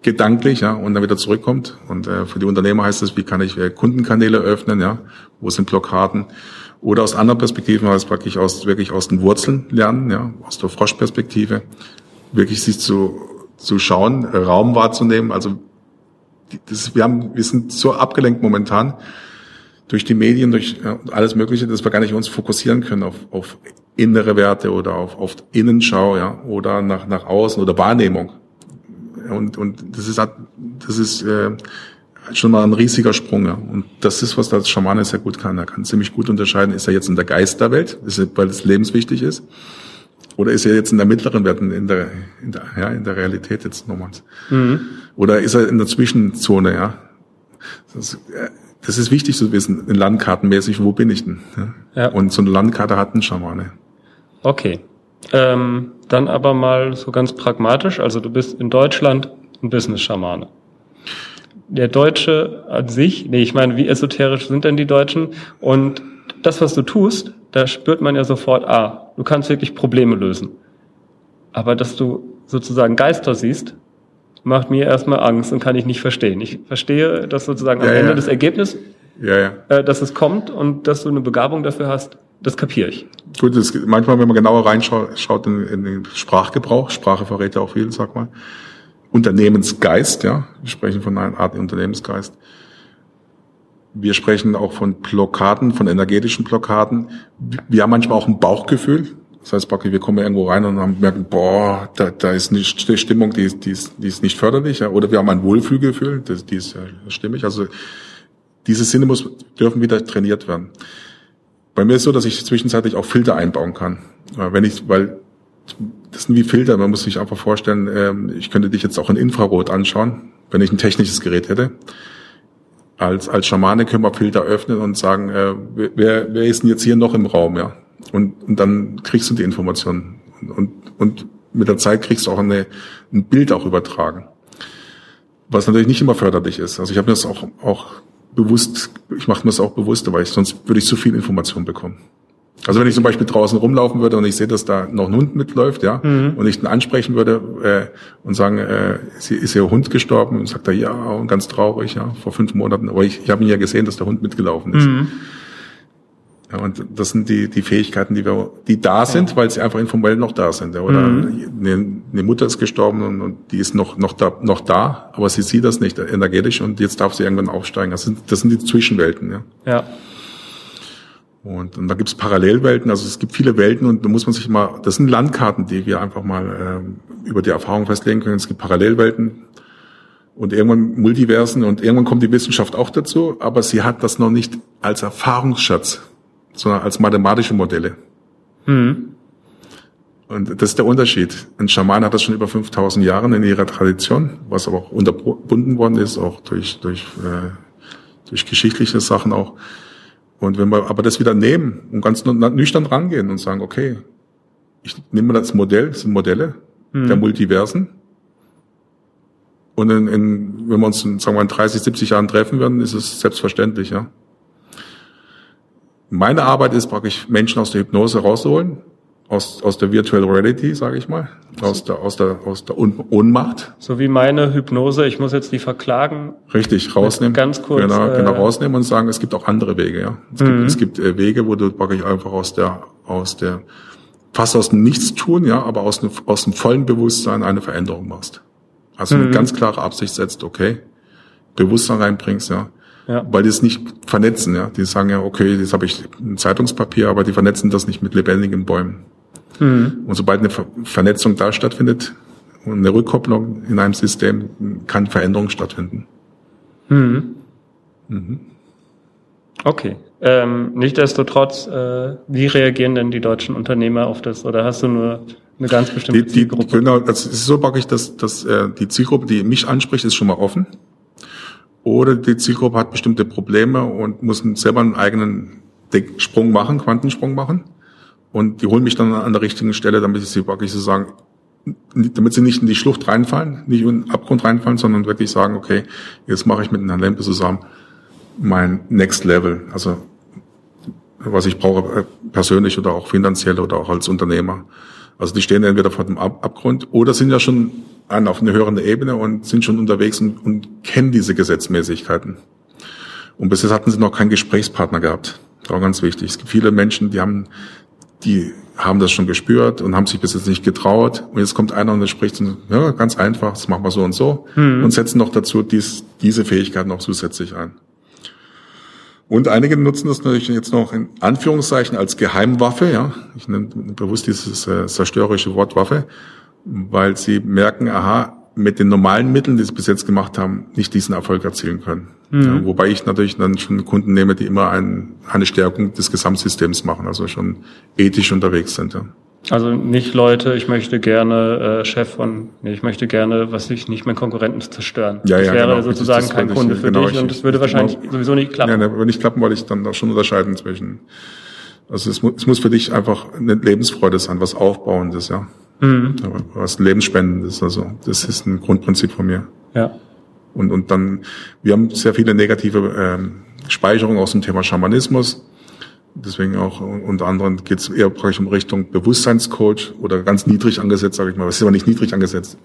gedanklich, ja, und dann wieder zurückkommt. Und äh, für die Unternehmer heißt es, wie kann ich äh, Kundenkanäle öffnen, ja, wo sind Blockaden? Oder aus anderen Perspektiven, heißt praktisch aus, wirklich aus den Wurzeln lernen, ja, aus der Froschperspektive, wirklich sich zu, zu schauen, Raum wahrzunehmen. Also das, wir haben, wir sind so abgelenkt momentan durch die Medien, durch ja, alles Mögliche, dass wir gar nicht uns fokussieren können auf, auf innere Werte oder auf, auf Innenschau, ja, oder nach, nach außen oder Wahrnehmung. Und, und das ist, das ist äh, schon mal ein riesiger Sprung. Ja. Und das ist, was der Schamane sehr gut kann. Er kann ziemlich gut unterscheiden, ist er jetzt in der Geisterwelt, weil es lebenswichtig ist, oder ist er jetzt in der mittleren Welt, in der, in der, ja, in der Realität jetzt nochmals. Mhm. Oder ist er in der Zwischenzone, ja. Das, äh, das ist wichtig zu wissen, in Landkartenmäßig, wo bin ich denn? Ja? ja. Und so eine Landkarte hat ein Schamane. Okay. Ähm, dann aber mal so ganz pragmatisch, also du bist in Deutschland ein Business-Schamane der Deutsche an sich, nee, ich meine, wie esoterisch sind denn die Deutschen? Und das, was du tust, da spürt man ja sofort, ah, du kannst wirklich Probleme lösen. Aber dass du sozusagen Geister siehst, macht mir erstmal Angst und kann ich nicht verstehen. Ich verstehe, dass sozusagen am ja, Ende ja. des Ergebnisses, ja, ja. Äh, dass es kommt und dass du eine Begabung dafür hast, das kapiere ich. Gut, das, manchmal, wenn man genauer reinschaut in, in den Sprachgebrauch, Sprache verrät ja auch viel, sag mal, Unternehmensgeist, ja. Wir sprechen von einer Art Unternehmensgeist. Wir sprechen auch von Blockaden, von energetischen Blockaden. Wir haben manchmal auch ein Bauchgefühl. Das heißt, wir kommen irgendwo rein und haben merken, boah, da, da ist die Stimmung, die ist, die ist, die ist nicht förderlich. Ja. Oder wir haben ein Wohlfühlgefühl, das, die ist stimmig. Also diese Sinne muss, dürfen wieder trainiert werden. Bei mir ist so, dass ich zwischenzeitlich auch Filter einbauen kann. Wenn ich, weil das sind wie Filter. Man muss sich einfach vorstellen, ähm, ich könnte dich jetzt auch in Infrarot anschauen, wenn ich ein technisches Gerät hätte. Als, als Schamane können wir Filter öffnen und sagen, äh, wer, wer ist denn jetzt hier noch im Raum, ja? Und, und dann kriegst du die Informationen. Und, und mit der Zeit kriegst du auch eine, ein Bild auch übertragen. Was natürlich nicht immer förderlich ist. Also ich habe mir das auch, auch bewusst, ich mache mir das auch bewusst, weil ich, sonst würde ich zu viel Information bekommen. Also wenn ich zum Beispiel draußen rumlaufen würde und ich sehe, dass da noch ein Hund mitläuft, ja, mhm. und ich ihn ansprechen würde äh, und sagen, äh, ist Ihr Hund gestorben? Und sagt er, ja, und ganz traurig, ja, vor fünf Monaten. Aber ich, ich habe ihn ja gesehen, dass der Hund mitgelaufen ist. Mhm. Und das sind die, die Fähigkeiten, die wir, die da sind, ja. weil sie einfach informell noch da sind. Oder mhm. eine, eine, Mutter ist gestorben und, und, die ist noch, noch, da, noch da, aber sie sieht das nicht energetisch und jetzt darf sie irgendwann aufsteigen. Das sind, das sind die Zwischenwelten. Ja. ja. Und, und da gibt es Parallelwelten, also es gibt viele Welten und da muss man sich mal, das sind Landkarten, die wir einfach mal ähm, über die Erfahrung festlegen können. Es gibt Parallelwelten, und irgendwann Multiversen und irgendwann kommt die Wissenschaft auch dazu, aber sie hat das noch nicht als Erfahrungsschatz, sondern als mathematische Modelle. Mhm. Und das ist der Unterschied. Ein Schaman hat das schon über 5000 Jahre in ihrer Tradition, was aber auch unterbunden worden ist, auch durch, durch, äh, durch geschichtliche Sachen auch. Und wenn wir aber das wieder nehmen und ganz nüchtern rangehen und sagen, okay, ich nehme das Modell, das sind Modelle mhm. der Multiversen, und in, in, wenn wir uns in, sagen wir, in 30, 70 Jahren treffen werden, ist es selbstverständlich, ja. Meine Arbeit ist praktisch, Menschen aus der Hypnose rauszuholen, aus, aus der Virtual Reality, sage ich mal, aus der, aus der, aus der Ohnmacht. So wie meine Hypnose, ich muss jetzt die verklagen. Richtig, rausnehmen. Ganz kurz. Genau, genau äh, rausnehmen und sagen, es gibt auch andere Wege, ja. Es mhm. gibt, es gibt äh, Wege, wo du praktisch einfach aus der, aus der, fast aus dem Nichtstun, ja, aber aus, dem, aus dem vollen Bewusstsein eine Veränderung machst. Also eine mhm. ganz klare Absicht setzt, okay, Bewusstsein reinbringst, ja. Ja. Weil die es nicht vernetzen, ja. Die sagen ja, okay, jetzt habe ich ein Zeitungspapier, aber die vernetzen das nicht mit lebendigen Bäumen. Mhm. Und sobald eine Ver Vernetzung da stattfindet und eine Rückkopplung in einem System, kann Veränderung stattfinden. Mhm. Mhm. Okay. Ähm, Nichtsdestotrotz, äh, wie reagieren denn die deutschen Unternehmer auf das? Oder hast du nur eine ganz bestimmte die, die, Zielgruppe. Genau, das ist so ich, dass, dass äh, die Zielgruppe, die mich anspricht, ist schon mal offen. Oder die Zielgruppe hat bestimmte Probleme und muss selber einen eigenen Sprung machen, Quantensprung machen. Und die holen mich dann an der richtigen Stelle, damit ich sie wirklich so sagen, damit sie nicht in die Schlucht reinfallen, nicht in den Abgrund reinfallen, sondern wirklich sagen, okay, jetzt mache ich mit Herrn Lempe zusammen mein Next Level. Also was ich brauche, äh, persönlich oder auch finanziell oder auch als Unternehmer. Also die stehen entweder vor dem Ab Abgrund oder sind ja schon an, auf einer höheren Ebene und sind schon unterwegs und, und kennen diese Gesetzmäßigkeiten. Und bis jetzt hatten sie noch keinen Gesprächspartner gehabt. Das war ganz wichtig. Es gibt viele Menschen, die haben, die haben das schon gespürt und haben sich bis jetzt nicht getraut. Und jetzt kommt einer und spricht, ja, ganz einfach, das machen wir so und so. Mhm. Und setzen noch dazu dies, diese Fähigkeiten noch zusätzlich ein. Und einige nutzen das natürlich jetzt noch in Anführungszeichen als Geheimwaffe, ja. Ich nenne bewusst dieses äh, zerstörerische Wort Waffe, weil sie merken, aha, mit den normalen Mitteln, die sie bis jetzt gemacht haben, nicht diesen Erfolg erzielen können. Mhm. Ja, wobei ich natürlich dann schon Kunden nehme, die immer ein, eine Stärkung des Gesamtsystems machen, also schon ethisch unterwegs sind. Ja. Also nicht Leute, ich möchte gerne äh, Chef von, nee, ich möchte gerne, was ich nicht, meinen Konkurrenten zerstören. Ja, das ja, wäre genau. sozusagen kein Kunde für genau, dich und das würde wahrscheinlich genau, sowieso nicht klappen. Ja, ne, würde nicht klappen, weil ich dann auch schon unterscheiden zwischen. Also es, muss, es muss für dich einfach eine Lebensfreude sein, was Aufbauendes, ja. Mhm. Was Lebensspendendes. Also das ist ein Grundprinzip von mir. Ja. Und, und dann, wir haben sehr viele negative ähm, Speicherungen aus dem Thema Schamanismus Deswegen auch unter anderem geht es eher praktisch um Richtung Bewusstseinscoach oder ganz niedrig angesetzt, sage ich mal. Was ist aber nicht niedrig angesetzt.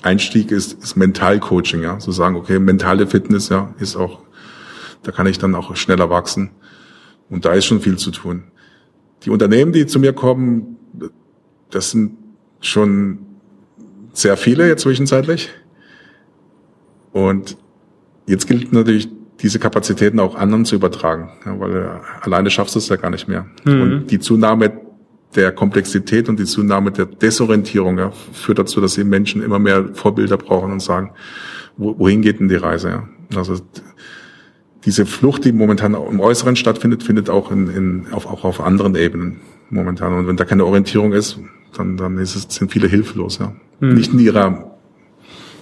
Einstieg ist, ist Mentalcoaching, ja. So sagen, okay, mentale Fitness, ja, ist auch, da kann ich dann auch schneller wachsen. Und da ist schon viel zu tun. Die Unternehmen, die zu mir kommen, das sind schon sehr viele jetzt zwischenzeitlich. Und jetzt gilt natürlich diese Kapazitäten auch anderen zu übertragen, ja, weil alleine schaffst du es ja gar nicht mehr. Mhm. Und die Zunahme der Komplexität und die Zunahme der Desorientierung ja, führt dazu, dass die Menschen immer mehr Vorbilder brauchen und sagen, wo, wohin geht denn die Reise? Ja? Also diese Flucht, die momentan im Äußeren stattfindet, findet auch, in, in, auf, auch auf anderen Ebenen momentan. Und wenn da keine Orientierung ist, dann, dann ist es, sind viele hilflos. Ja? Mhm. Nicht in ihrer,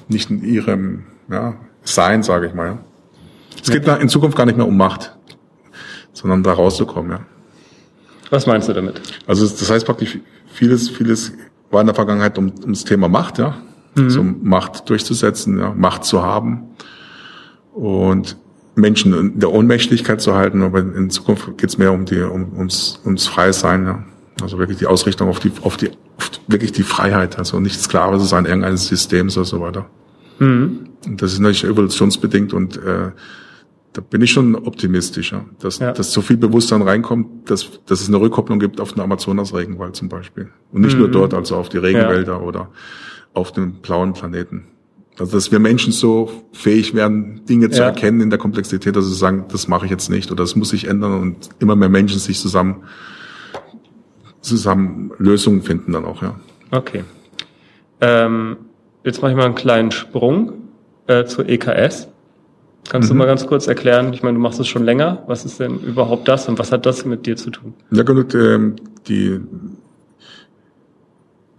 nicht in ihrem ja, Sein, sage ich mal. Ja? Es geht in Zukunft gar nicht mehr um Macht, sondern da rauszukommen, ja. Was meinst du damit? Also das heißt praktisch, vieles, vieles war in der Vergangenheit um, ums Thema Macht, ja. Mhm. Also Macht durchzusetzen, ja, Macht zu haben und Menschen in der Ohnmächtigkeit zu halten, aber in Zukunft geht es mehr um die, um, ums, ums freie Sein, ja. Also wirklich die Ausrichtung auf die, auf die, auf wirklich die Freiheit, also nicht Sklave zu sein irgendeines Systems oder so weiter. Mhm. Und das ist natürlich evolutionsbedingt und äh, da bin ich schon optimistischer, dass, ja. dass so viel Bewusstsein reinkommt, dass, dass es eine Rückkopplung gibt auf den Amazonas-Regenwald zum Beispiel. Und nicht mhm. nur dort, also auf die Regenwälder ja. oder auf dem blauen Planeten. Also dass wir Menschen so fähig werden, Dinge zu ja. erkennen in der Komplexität, dass sie sagen, das mache ich jetzt nicht oder das muss sich ändern und immer mehr Menschen sich zusammen zusammen Lösungen finden dann auch, ja. Okay. Ähm, jetzt mache ich mal einen kleinen Sprung äh, zur EKS. Kannst mhm. du mal ganz kurz erklären, ich meine, du machst es schon länger, was ist denn überhaupt das und was hat das mit dir zu tun? Ja, gut, ähm, die,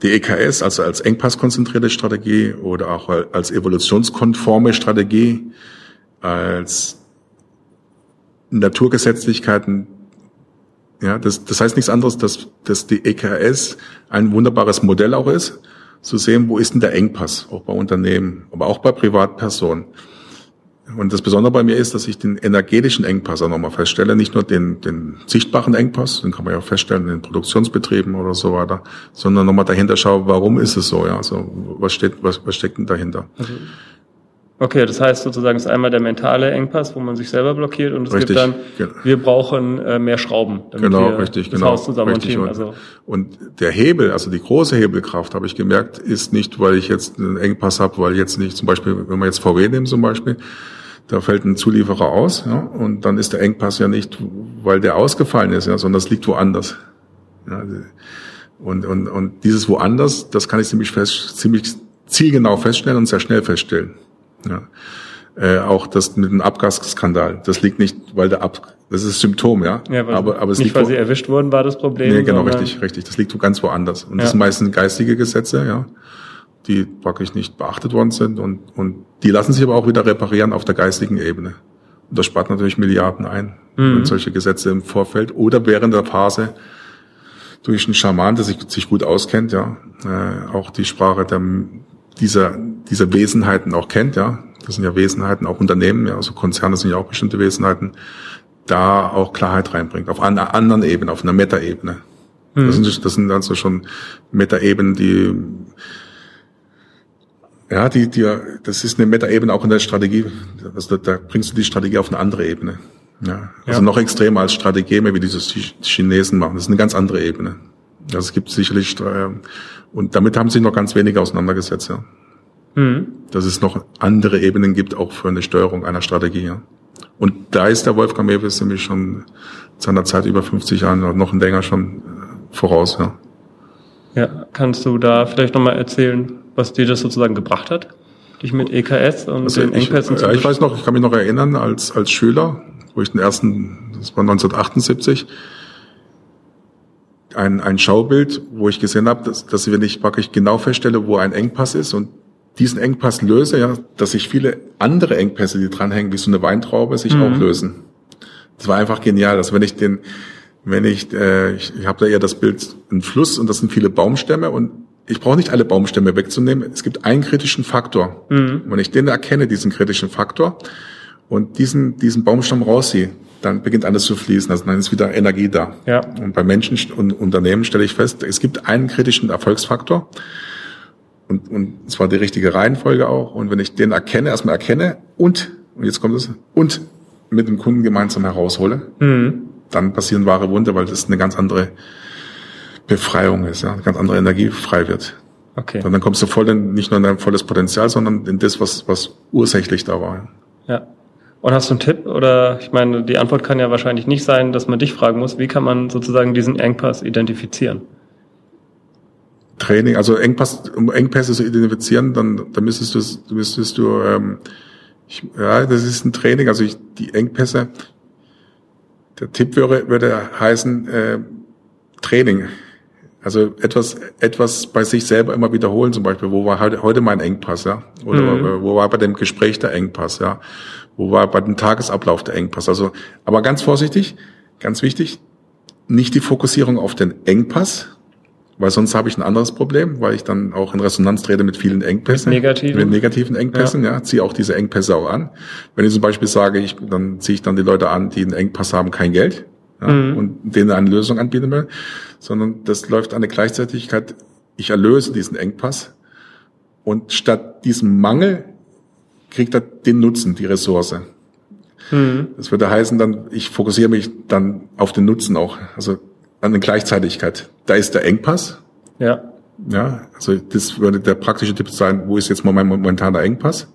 die EKS, also als engpasskonzentrierte Strategie oder auch als evolutionskonforme Strategie, als Naturgesetzlichkeiten, ja, das, das heißt nichts anderes, dass, dass die EKS ein wunderbares Modell auch ist, zu sehen, wo ist denn der Engpass, auch bei Unternehmen, aber auch bei Privatpersonen. Und das Besondere bei mir ist, dass ich den energetischen Engpass auch nochmal feststelle, nicht nur den, den sichtbaren Engpass, den kann man ja feststellen in den Produktionsbetrieben oder so weiter, sondern nochmal dahinter schaue, warum ist es so, ja, also was steht, was, was steckt denn dahinter? Also Okay, das heißt sozusagen, es ist einmal der mentale Engpass, wo man sich selber blockiert und es richtig, gibt dann, genau. wir brauchen äh, mehr Schrauben, damit genau, wir richtig, das genau, Haus zusammen richtig. Und, also. und der Hebel, also die große Hebelkraft, habe ich gemerkt, ist nicht, weil ich jetzt einen Engpass habe, weil jetzt nicht zum Beispiel, wenn wir jetzt VW nehmen zum Beispiel, da fällt ein Zulieferer aus, ja, und dann ist der Engpass ja nicht, weil der ausgefallen ist, ja, sondern das liegt woanders. Ja, und, und, und dieses woanders, das kann ich ziemlich fest, ziemlich zielgenau feststellen und sehr schnell feststellen. Ja. Äh, auch das mit dem Abgasskandal. Das liegt nicht, weil der Ab, das ist Symptom, ja. ja aber, aber es nicht, liegt weil sie erwischt wurden, war das Problem. Nee, genau, richtig, richtig. Das liegt ganz woanders. Und ja. das sind meistens geistige Gesetze, ja, die praktisch nicht beachtet worden sind und, und die lassen sich aber auch wieder reparieren auf der geistigen Ebene. Und das spart natürlich Milliarden ein, mhm. wenn solche Gesetze im Vorfeld oder während der Phase durch einen Schaman, der sich, sich gut auskennt, ja, äh, auch die Sprache der dieser, dieser Wesenheiten auch kennt, ja. Das sind ja Wesenheiten, auch Unternehmen, ja, also Konzerne sind ja auch bestimmte Wesenheiten, da auch Klarheit reinbringt, auf einer anderen Ebene, auf einer Metaebene. Mhm. Das, sind, das sind also schon Metaebenen, die ja, die, die, das ist eine Metaebene auch in der Strategie. Also da, da bringst du die Strategie auf eine andere Ebene. Ja, also ja. noch extremer als Strategie, wie dieses die Chinesen machen. Das ist eine ganz andere Ebene. Also es gibt sicherlich äh, und damit haben sich noch ganz wenige auseinandergesetzt, ja. Mhm. Dass es noch andere Ebenen gibt, auch für eine Steuerung einer Strategie, ja. Und da ist der Wolfgang Mewes nämlich schon seiner Zeit über 50 Jahren oder noch länger schon äh, voraus, ja. Ja, kannst du da vielleicht nochmal erzählen, was dir das sozusagen gebracht hat? Dich mit EKS und also den Engpässen ich, zu Ja, ich weiß noch, ich kann mich noch erinnern, als, als Schüler, wo ich den ersten, das war 1978, ein, ein Schaubild, wo ich gesehen habe, dass, dass wenn ich praktisch genau feststelle, wo ein Engpass ist und diesen Engpass löse, ja, dass sich viele andere Engpässe, die dranhängen, wie so eine Weintraube, sich mhm. auch lösen. Das war einfach genial. Also wenn ich den, wenn ich, äh, ich, ich habe da eher das Bild, ein Fluss und das sind viele Baumstämme und ich brauche nicht alle Baumstämme wegzunehmen. Es gibt einen kritischen Faktor. Mhm. Wenn ich den erkenne, diesen kritischen Faktor, und diesen, diesen Baumstamm rausziehe, dann beginnt alles zu fließen. Also dann ist wieder Energie da. Ja. Und bei Menschen und Unternehmen stelle ich fest, es gibt einen kritischen Erfolgsfaktor. Und, und zwar die richtige Reihenfolge auch. Und wenn ich den erkenne, erstmal erkenne und, und jetzt kommt es, und mit dem Kunden gemeinsam heraushole, mhm. Dann passieren wahre Wunder, weil das eine ganz andere Befreiung ist, ja, eine ganz andere Energie frei wird. Okay. Und dann kommst du voll in, nicht nur in dein volles Potenzial, sondern in das, was, was ursächlich da war. Ja. Und hast du einen Tipp? Oder ich meine, die Antwort kann ja wahrscheinlich nicht sein, dass man dich fragen muss, wie kann man sozusagen diesen Engpass identifizieren? Training, also Engpass, um Engpässe zu identifizieren, dann, dann müsstest du, müsstest du, ähm, ich, ja, das ist ein Training, also ich, die Engpässe. Der Tipp würde, würde heißen äh, Training. Also etwas, etwas bei sich selber immer wiederholen, zum Beispiel, wo war heute, heute mein Engpass, ja? Oder mhm. wo war bei dem Gespräch der Engpass, ja? Wo war bei dem Tagesablauf der Engpass? Also, aber ganz vorsichtig, ganz wichtig, nicht die Fokussierung auf den Engpass, weil sonst habe ich ein anderes Problem, weil ich dann auch in Resonanz trete mit vielen Engpässen. Mit negativen? Mit negativen Engpässen, ja. ja ziehe auch diese Engpässe auch an. Wenn ich zum Beispiel sage, ich, dann ziehe ich dann die Leute an, die einen Engpass haben, kein Geld, ja, mhm. und denen eine Lösung anbieten will, sondern das läuft an der Gleichzeitigkeit, ich erlöse diesen Engpass und statt diesem Mangel kriegt er den Nutzen, die Ressource. Mhm. Das würde heißen dann, ich fokussiere mich dann auf den Nutzen auch, also an der Gleichzeitigkeit. Da ist der Engpass. Ja. Ja, also das würde der praktische Tipp sein, wo ist jetzt mal mein momentaner Engpass?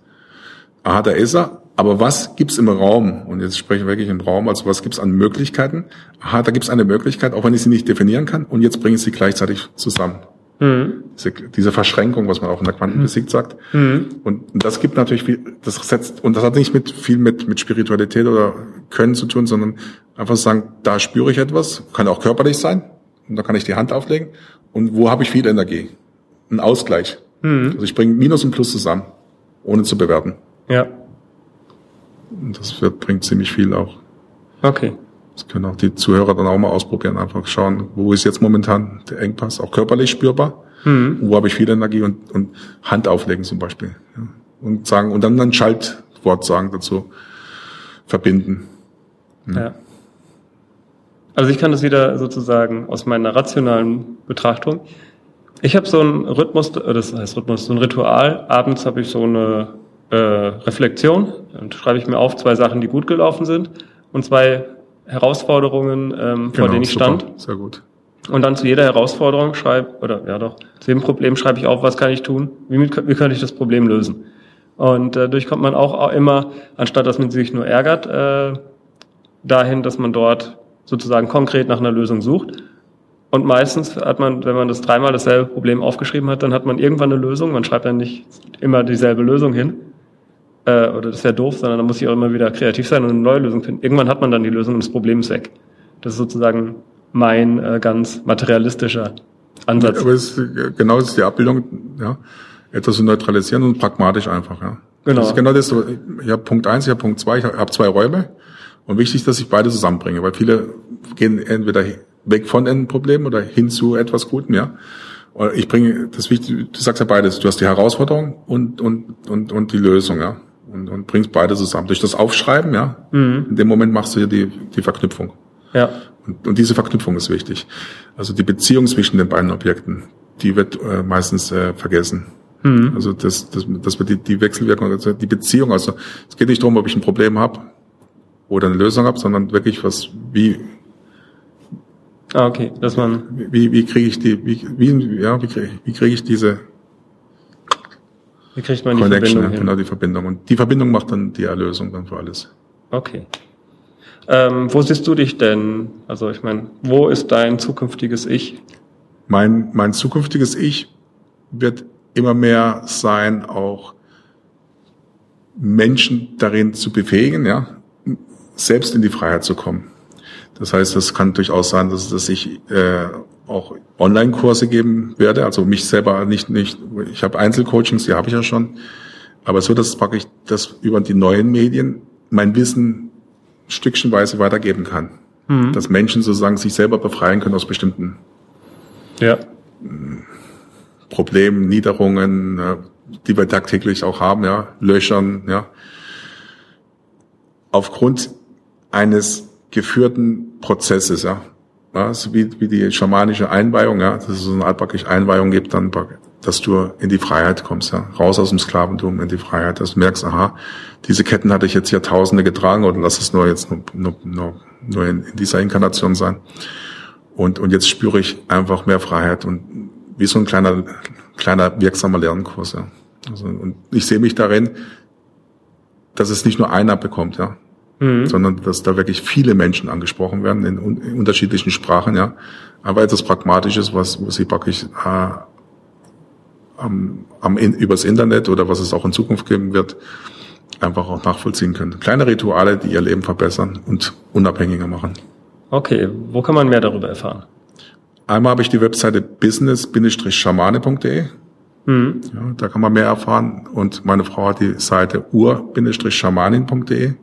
Aha, da ist er. Aber was gibt's im Raum? Und jetzt spreche ich wirklich im Raum, also was gibt's an Möglichkeiten? Aha, da gibt's eine Möglichkeit, auch wenn ich sie nicht definieren kann. Und jetzt bringe ich sie gleichzeitig zusammen. Mhm. Diese, diese, Verschränkung, was man auch in der Quantenphysik mhm. sagt. Mhm. Und das gibt natürlich viel, das setzt, und das hat nicht mit, viel mit, mit Spiritualität oder Können zu tun, sondern einfach sagen, da spüre ich etwas, kann auch körperlich sein, und da kann ich die Hand auflegen, und wo habe ich viel Energie? Ein Ausgleich. Mhm. Also ich bringe Minus und Plus zusammen, ohne zu bewerten. Ja. Und das wird, bringt ziemlich viel auch. Okay. Das können auch die Zuhörer dann auch mal ausprobieren, einfach schauen, wo ist jetzt momentan der Engpass, auch körperlich spürbar, mhm. wo habe ich viel Energie und, und Hand auflegen zum Beispiel. Ja. Und sagen, und dann ein Schaltwort sagen dazu, verbinden. Ja. ja. Also ich kann das wieder sozusagen aus meiner rationalen Betrachtung. Ich habe so einen Rhythmus, das heißt Rhythmus, so ein Ritual. Abends habe ich so eine äh, Reflexion. Dann schreibe ich mir auf zwei Sachen, die gut gelaufen sind und zwei Herausforderungen, ähm, vor genau, denen ich super, stand. Sehr gut. Und dann zu jeder Herausforderung schreibe, oder ja doch, zu jedem Problem schreibe ich auf, was kann ich tun, wie, wie könnte ich das Problem lösen. Und äh, dadurch kommt man auch immer, anstatt dass man sich nur ärgert, äh, dahin, dass man dort sozusagen konkret nach einer Lösung sucht. Und meistens hat man, wenn man das dreimal dasselbe Problem aufgeschrieben hat, dann hat man irgendwann eine Lösung. Man schreibt dann nicht immer dieselbe Lösung hin äh, oder das wäre doof, sondern da muss ich auch immer wieder kreativ sein und eine neue Lösung finden. Irgendwann hat man dann die Lösung und das Problem ist weg. Das ist sozusagen mein äh, ganz materialistischer Ansatz. Aber es ist, genau das ist die Abbildung, ja, etwas zu neutralisieren und pragmatisch einfach, ja. Genau. Das ist genau das. Ich habe Punkt eins, ich habe Punkt zwei, ich habe zwei Räume und wichtig, dass ich beide zusammenbringe, weil viele gehen entweder weg von einem Problem oder hin zu etwas Gutem, ja. Ich bringe das Wichtige, du sagst ja beides. Du hast die Herausforderung und und und und die Lösung, ja und, und bringst beide zusammen. Durch das Aufschreiben, ja, mhm. in dem Moment machst du hier die, die Verknüpfung. Ja. Und, und diese Verknüpfung ist wichtig. Also die Beziehung zwischen den beiden Objekten, die wird äh, meistens äh, vergessen. Mhm. Also das, das, das wird die, die Wechselwirkung, also die Beziehung. Also es geht nicht darum, ob ich ein Problem habe oder eine Lösung habe, sondern wirklich was, wie, Ah, okay, dass man. Wie, wie kriege ich die, wie, wie, ja, wie kriege wie krieg ich diese wie kriegt man die Connection, Verbindung hin? genau die Verbindung. Und die Verbindung macht dann die Erlösung dann für alles. Okay. Ähm, wo siehst du dich denn? Also ich meine, wo ist dein zukünftiges Ich? Mein, mein zukünftiges Ich wird immer mehr sein, auch Menschen darin zu befähigen, ja, selbst in die Freiheit zu kommen. Das heißt, es kann durchaus sein, dass, dass ich äh, auch Online-Kurse geben werde. Also mich selber nicht, nicht, ich habe Einzelcoachings, die habe ich ja schon. Aber so, dass praktisch das über die neuen Medien mein Wissen stückchenweise weitergeben kann. Mhm. Dass Menschen sozusagen sich selber befreien können aus bestimmten ja. Problemen, Niederungen, die wir tagtäglich auch haben, ja, Löchern, ja. Aufgrund eines geführten Prozesses, ja. Ja, so wie, wie die schamanische Einweihung, ja, dass es so eine Art praktisch Einweihung gibt, dann, dass du in die Freiheit kommst, ja, raus aus dem Sklaventum in die Freiheit, dass du merkst, aha, diese Ketten hatte ich jetzt Jahrtausende getragen oder lass es nur jetzt nur, nur, nur, nur in, in dieser Inkarnation sein. Und, und jetzt spüre ich einfach mehr Freiheit und wie so ein kleiner, kleiner wirksamer Lernkurs, ja. Also, und ich sehe mich darin, dass es nicht nur einer bekommt, ja, mhm. sondern dass da wirklich viele Menschen angesprochen werden in, in unterschiedlichen Sprachen, ja. Aber etwas Pragmatisches, was, was sie praktisch äh, am, am in, übers Internet oder was es auch in Zukunft geben wird, einfach auch nachvollziehen können. Kleine Rituale, die ihr Leben verbessern und unabhängiger machen. Okay, wo kann man mehr darüber erfahren? Einmal habe ich die Webseite business-schamane.de. Mhm. Ja, da kann man mehr erfahren. Und meine Frau hat die Seite ur-schamanin.de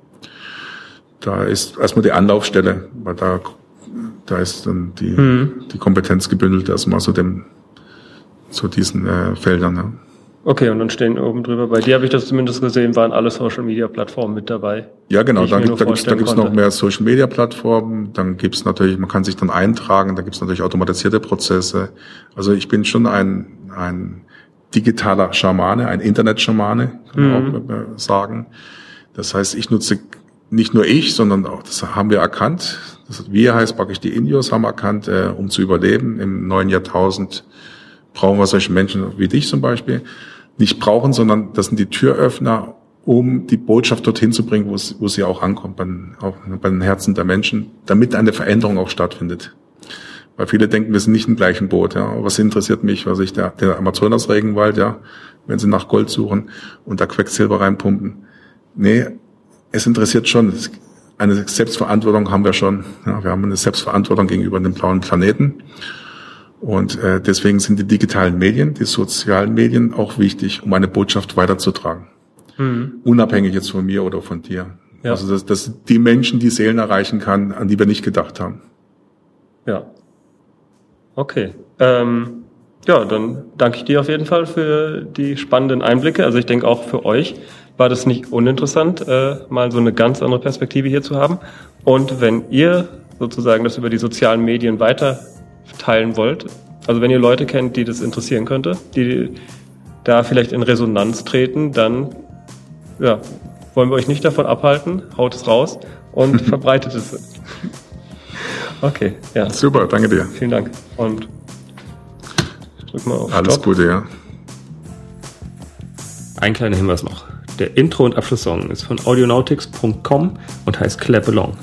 da ist erstmal die Anlaufstelle, weil da, da ist dann die, mhm. die Kompetenz gebündelt erstmal zu dem, zu diesen äh, Feldern. Ja. Okay, und dann stehen oben drüber, bei dir habe ich das zumindest gesehen, waren alle Social Media Plattformen mit dabei. Ja, genau, da gibt es da gibt's noch mehr Social Media Plattformen, dann gibt's natürlich, man kann sich dann eintragen, da gibt's natürlich automatisierte Prozesse. Also ich bin schon ein, ein digitaler Schamane, ein Internet-Schamane, kann man mhm. auch sagen. Das heißt, ich nutze nicht nur ich, sondern auch, das haben wir erkannt. Das, wir heißt praktisch die Indios haben erkannt, äh, um zu überleben im neuen Jahrtausend brauchen wir solche Menschen wie dich zum Beispiel. Nicht brauchen, sondern das sind die Türöffner, um die Botschaft dorthin zu bringen, wo, es, wo sie auch ankommt, bei, auch bei den Herzen der Menschen, damit eine Veränderung auch stattfindet. Weil viele denken, wir sind nicht im gleichen Boot. Ja. Was interessiert mich, was ich der, der Amazonas-Regenwald, ja, wenn sie nach Gold suchen und da Quecksilber reinpumpen. Nee, es interessiert schon. Eine Selbstverantwortung haben wir schon. Ja, wir haben eine Selbstverantwortung gegenüber dem blauen Planeten. Und äh, deswegen sind die digitalen Medien, die sozialen Medien auch wichtig, um eine Botschaft weiterzutragen. Mhm. Unabhängig jetzt von mir oder von dir. Ja. Also dass, dass die Menschen die Seelen erreichen kann, an die wir nicht gedacht haben. Ja. Okay. Ähm, ja, dann danke ich dir auf jeden Fall für die spannenden Einblicke. Also ich denke auch für euch war das nicht uninteressant, äh, mal so eine ganz andere Perspektive hier zu haben. Und wenn ihr sozusagen das über die sozialen Medien weiter teilen wollt, also wenn ihr Leute kennt, die das interessieren könnte, die da vielleicht in Resonanz treten, dann ja, wollen wir euch nicht davon abhalten. Haut es raus und verbreitet es. Okay, ja. Super, danke dir. Vielen Dank. Und drück mal auf Alles Stop. Gute, ja. Ein kleiner Hinweis noch. Der Intro- und Abschlusssong ist von audionautics.com und heißt Clap Along.